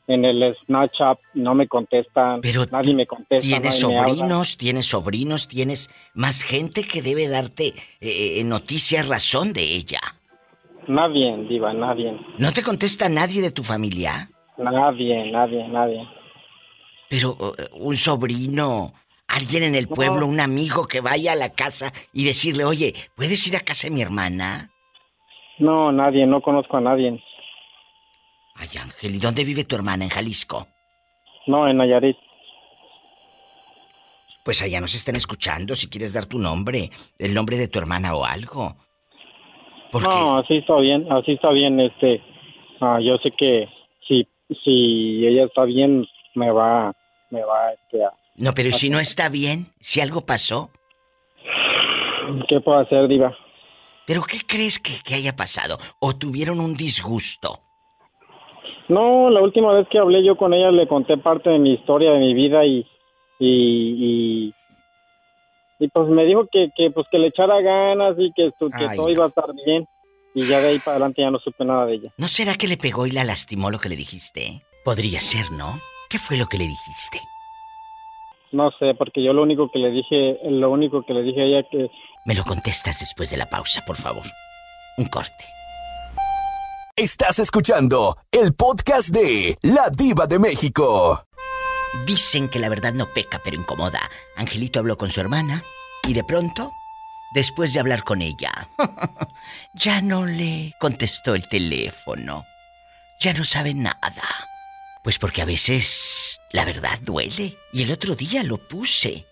en el Snapchat, no me contestan, Pero nadie me contesta. Tienes sobrinos, tienes sobrinos, tienes más gente que debe darte eh, noticias razón de ella. Nadie, diva, nadie. ¿No te contesta nadie de tu familia? Nadie, nadie, nadie. Pero un sobrino, alguien en el pueblo, un amigo que vaya a la casa y decirle, oye, ¿puedes ir a casa de mi hermana? No, nadie, no conozco a nadie. Ay, Ángel, ¿y dónde vive tu hermana? ¿En Jalisco? No, en Nayarit. Pues allá nos están escuchando si quieres dar tu nombre, el nombre de tu hermana o algo. No, así está bien, así está bien, este, ah, yo sé que si, si ella está bien, me va, me va, este, a- No, pero ¿y si no está bien? ¿Si algo pasó? ¿qué puedo hacer, diva? ¿Pero qué crees que, que haya pasado? ¿O tuvieron un disgusto? No, la última vez que hablé yo con ella le conté parte de mi historia, de mi vida y, y, y, y, pues me dijo que, que, pues que le echara ganas y que, estu- que Ay, todo no. iba a estar bien y ya de ahí para adelante ya no supe nada de ella. ¿No será que le pegó y la lastimó lo que le dijiste? Podría ser, ¿no? ¿Qué fue lo que le dijiste? No sé, porque yo lo único que le dije, lo único que le dije a ella que Me lo contestas después de la pausa, por favor. Un corte. Estás escuchando el podcast de La Diva de México. Dicen que la verdad no peca, pero incomoda. Angelito habló con su hermana y de pronto, después de hablar con ella, ya no le contestó el teléfono. Ya no sabe nada. Pues porque a veces la verdad duele. Y el otro día lo puse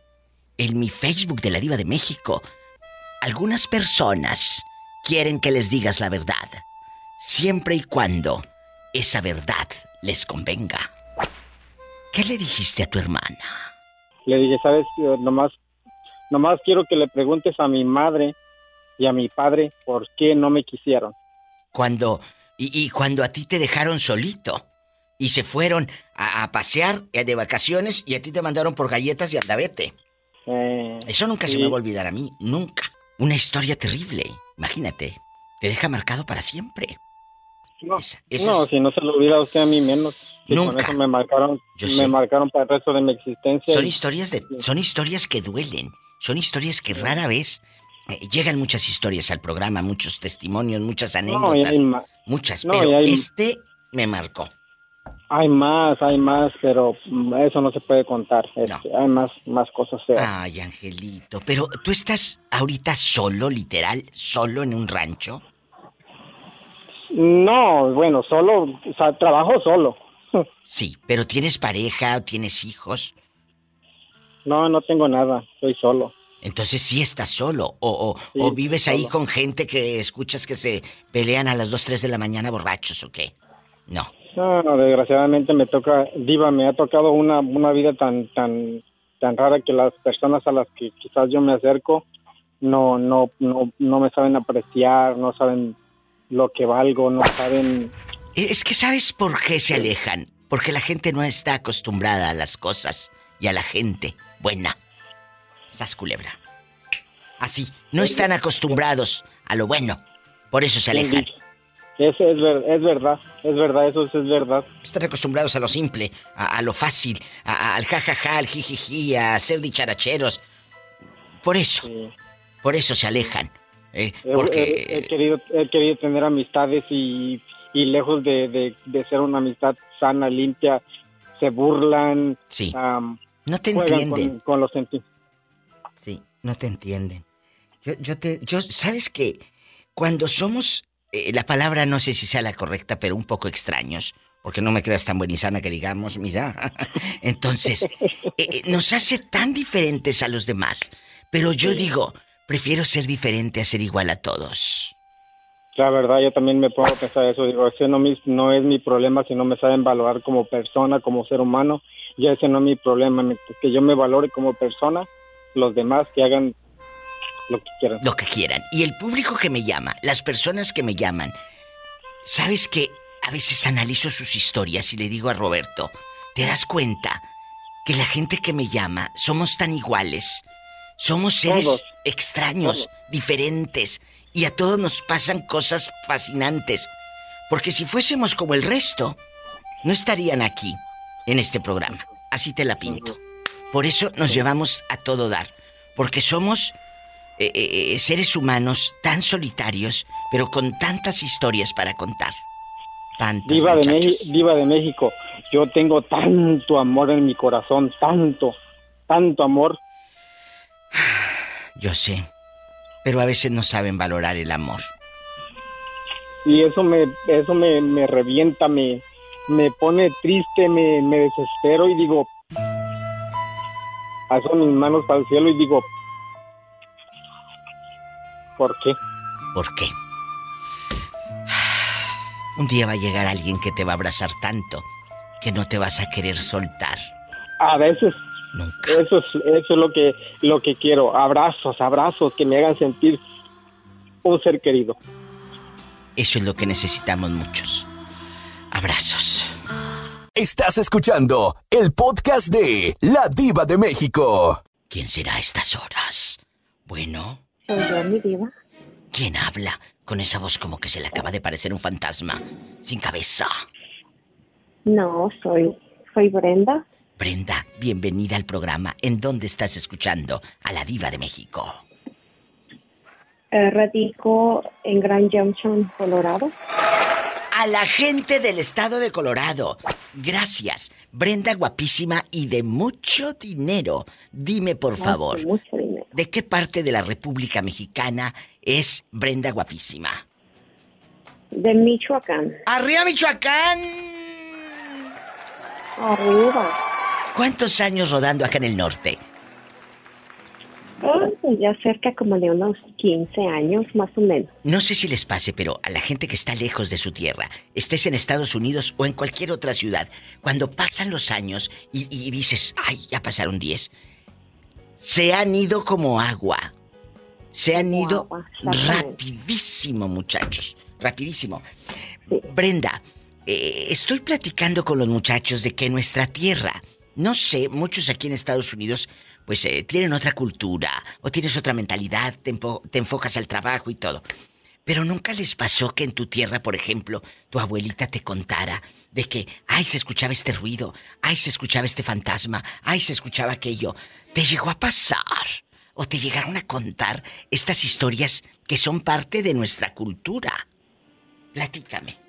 en mi Facebook de la Diva de México. Algunas personas quieren que les digas la verdad, siempre y cuando esa verdad les convenga. ¿Qué le dijiste a tu hermana? le dije, sabes, Yo nomás, nomás quiero que le preguntes a mi madre y a mi padre por qué no me quisieron. Cuando. Y, y cuando a ti te dejaron solito. Y se fueron a, a pasear eh, de vacaciones y a ti te mandaron por galletas y andavete. Eh, Eso nunca se me va a olvidar a mí. Nunca. Una historia terrible. Imagínate. Te deja marcado para siempre. No, Esa- no, es- si no se lo olvida a usted a mí menos. Con Nunca. eso me marcaron, Yo me sé. marcaron para el resto de mi existencia. Son y- historias de. Son historias que duelen. Son historias que rara vez. eh, llegan muchas historias al programa, muchos testimonios, muchas No, anécdotas. hay, ma- muchas, no, pero hay- este me marcó. hay más, hay más, pero eso no se puede contar. Este, Hay más, más cosas feas. Ay, Angelito. Pero tú estás ahorita solo, literal, solo en un rancho. No, bueno, solo, o sea, trabajo solo. Sí, pero tienes pareja, tienes hijos. No, no tengo nada, estoy solo. Entonces sí estás solo. O, o, Sí, o vives ahí solo. con gente que escuchas que se pelean a las 2, 3 de la mañana borrachos o qué. No. No, no, desgraciadamente me toca, Diva, me ha tocado una, una vida tan, tan, tan rara que las personas a las que quizás yo me acerco no, no, no, no me saben apreciar, no saben lo que valgo, no saben. E, Es que ¿sabes por qué se alejan? Porque la gente no está acostumbrada a las cosas y a la gente buena. Sas culebra. Así, no están acostumbrados a lo bueno. Por eso se alejan. Es, es, ver- es verdad, es verdad, eso es, es verdad. Están acostumbrados a lo simple, a, a lo fácil, a- a- al jajaja, al jijiji, a ser dicharacheros. Por eso, por eso se alejan. ¿Eh? He- Porque he, he querido, he querido tener amistades y, y lejos de, de, de ser una amistad sana, limpia, se burlan. Sí. am, No te entienden. Con, con los sentimientos. Sí, no te entienden. Yo, yo te, yo, ¿sabes qué? Cuando somos, eh, la palabra no sé si sea la correcta, pero un poco extraños, porque no me quedas tan buenizana que digamos, mira. Entonces, eh, eh, nos hace tan diferentes a los demás. Pero yo digo, prefiero ser diferente a ser igual a todos. La verdad, yo también me pongo a pensar eso. Digo, ese no, no es mi problema si no me saben valorar como persona, como ser humano. Ya ese no es mi problema. Que yo me valore como persona, los demás que hagan lo que quieran. Lo que quieran. Y el público que me llama, las personas que me llaman, ¿sabes que A veces analizo sus historias y le digo a Roberto, ¿te das cuenta que la gente que me llama somos tan iguales? Somos seres Todos. Extraños, diferentes, y a todos nos pasan cosas fascinantes. Porque si fuésemos como el resto, no estarían aquí, en este programa. Así te la pinto. Por eso nos llevamos a todo dar. Porque somos eh, eh, eh, seres humanos tan solitarios, pero con tantas historias para contar. Tantas, Diva de, muchachos. Meji- Diva de México, yo tengo tanto amor en mi corazón, tanto, tanto amor. Yo sé. Pero a veces no saben valorar el amor. y eso me eso me, me revienta me me pone triste me, me desespero y digo alzo mis manos para el cielo y digo ¿por qué? ¿Por qué? Un día va a llegar alguien que te va a abrazar tanto que no te vas a querer soltar. a veces eso es eso es lo que lo que quiero abrazos abrazos que me hagan sentir un ser querido Eso es lo que necesitamos muchos. Abrazos. Estás escuchando el podcast de La Diva de México. ¿Quién será a estas horas? Bueno, Soy yo, mi diva. ¿quién habla con esa voz como que se le acaba de parecer un fantasma? Sin cabeza. No, soy, soy Brenda. Brenda, bienvenida al programa. ¿En dónde estás escuchando a la diva de México? Eh, radico en Grand Junction, Colorado. A la gente del estado de Colorado. Gracias. Brenda guapísima y de mucho dinero. Dime, por favor. de mucho dinero. ¿De qué parte de la República Mexicana es Brenda guapísima? De Michoacán. ¡Arriba, Michoacán! Arriba. ¿Cuántos años rodando acá en el norte? Ah, pues ya cerca como de unos 15 años, más o menos. No sé si les pase, pero a la gente que está lejos de su tierra, estés en Estados Unidos o en cualquier otra ciudad, cuando pasan los años y, y dices, ay, ya pasaron 10, se han ido como agua. Se han ido agua, rapidísimo, muchachos. Rapidísimo. Brenda, eh, estoy platicando con los muchachos de que nuestra tierra, no sé, muchos aquí en Estados Unidos, pues eh, tienen otra cultura o tienes otra mentalidad, te, te enfocas al trabajo y todo. Pero nunca les pasó que en tu tierra, por ejemplo, tu abuelita te contara de que, ay, se escuchaba este ruido, ay, se escuchaba este fantasma, ay, se escuchaba aquello. ¿Te llegó a pasar? ¿O te llegaron a contar estas historias que son parte de nuestra cultura? Platícame.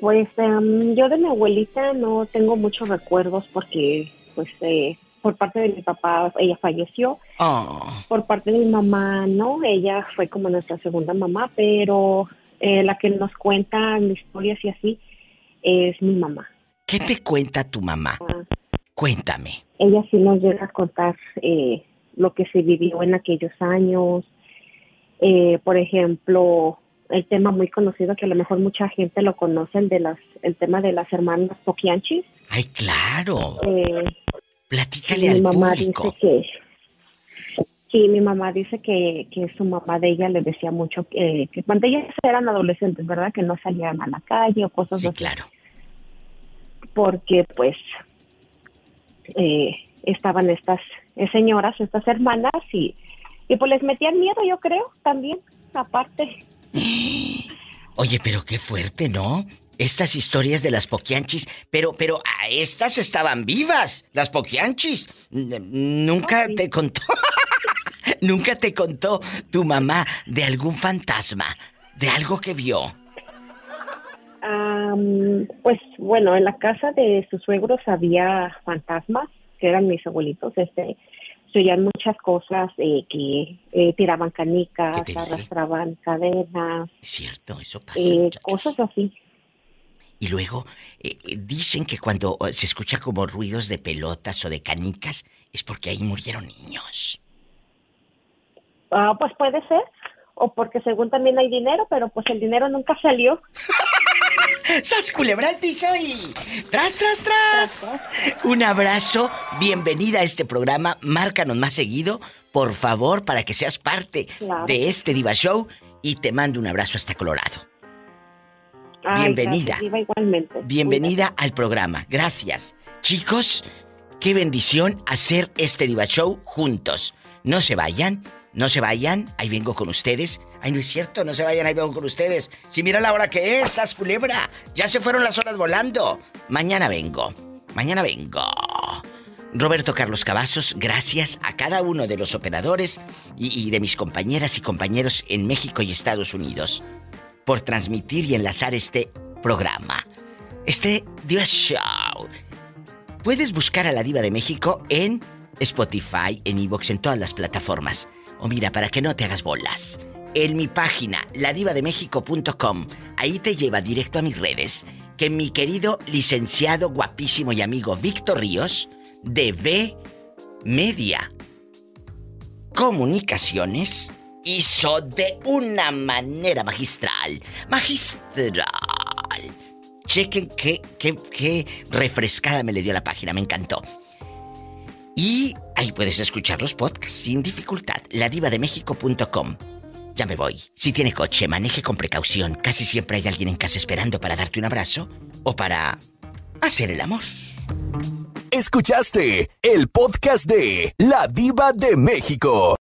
Pues em, yo de mi abuelita no tengo muchos recuerdos porque, pues, eh, por parte de mi papá, ella falleció. Oh, Por parte de mi mamá, no, ella fue como nuestra segunda mamá, pero eh, la que nos cuenta historias y así es mi mamá. ¿qué te cuenta tu mamá? Cuéntame. Ella sí nos llega a contar eh, lo que se vivió en aquellos años. Eh, por ejemplo, el tema muy conocido que a lo mejor mucha gente lo conoce, el de las, el tema de las hermanas Poquianchis. Ay, claro. Eh, Platícale mi al mamá público. dice que sí, mi mamá dice que, que su mamá de ella le decía mucho que, que cuando ellas eran adolescentes, ¿verdad? Que no salían a la calle o cosas Sí, así. claro. Porque pues eh, estaban estas eh, señoras, estas hermanas y, y pues les metían miedo, yo creo, también, aparte. Oye, pero qué fuerte, ¿no? Estas historias de las poquianchis, pero, pero, a estas estaban vivas, las poquianchis. Nunca te contó, nunca te contó tu mamá de algún fantasma, de algo que vio. Am, pues bueno, en la casa de sus suegros había fantasmas, que eran mis abuelitos, este, se oían muchas cosas eh, que eh, tiraban canicas, arrastraban cadenas, Es cierto, eso pasa. eh, cosas así. Y luego eh, eh, dicen que cuando eh, se escucha como ruidos de pelotas o de canicas es porque ahí murieron niños. Ah, pues puede ser, o porque según también hay dinero, pero pues el dinero nunca salió. ¡Sas culebra al piso y tras, tras, tras! Un abrazo, bienvenida a este programa, márcanos más seguido, por favor, para que seas parte Claro. de este Diva Show y te mando un abrazo hasta Colorado. Ay, Bienvenida. Diva, igualmente. Bienvenida al programa, gracias. Chicos, qué bendición hacer este Diva Show juntos. No se vayan, no se vayan, ahí vengo con ustedes Ay, no es cierto, no se vayan, ahí con ustedes. Si mira la hora que es, as culebra. Ya se fueron las horas volando. Mañana vengo. Mañana vengo. Roberto Carlos Cavazos, gracias a cada uno de los operadores y, y de mis compañeras y compañeros en México y Estados Unidos por transmitir y enlazar este programa. Este Dios Show. Puedes buscar a la Diva de México en Spotify, en Evox, en todas las plataformas. O mira, para que no te hagas bolas. En mi página, ladivademéxico.com. Ahí te lleva directo a mis redes. Que mi querido licenciado, guapísimo y amigo Víctor Ríos, de B Media Comunicaciones, hizo de una manera magistral. Magistral. Chequen qué, qué, qué refrescada me le dio la página, me encantó. Y ahí puedes escuchar los podcasts sin dificultad. Ladivademéxico.com. Ya me voy. Si tiene coche, maneje con precaución. Casi siempre hay alguien en casa esperando para darte un abrazo o para hacer el amor. Escuchaste el podcast de La Diva de México.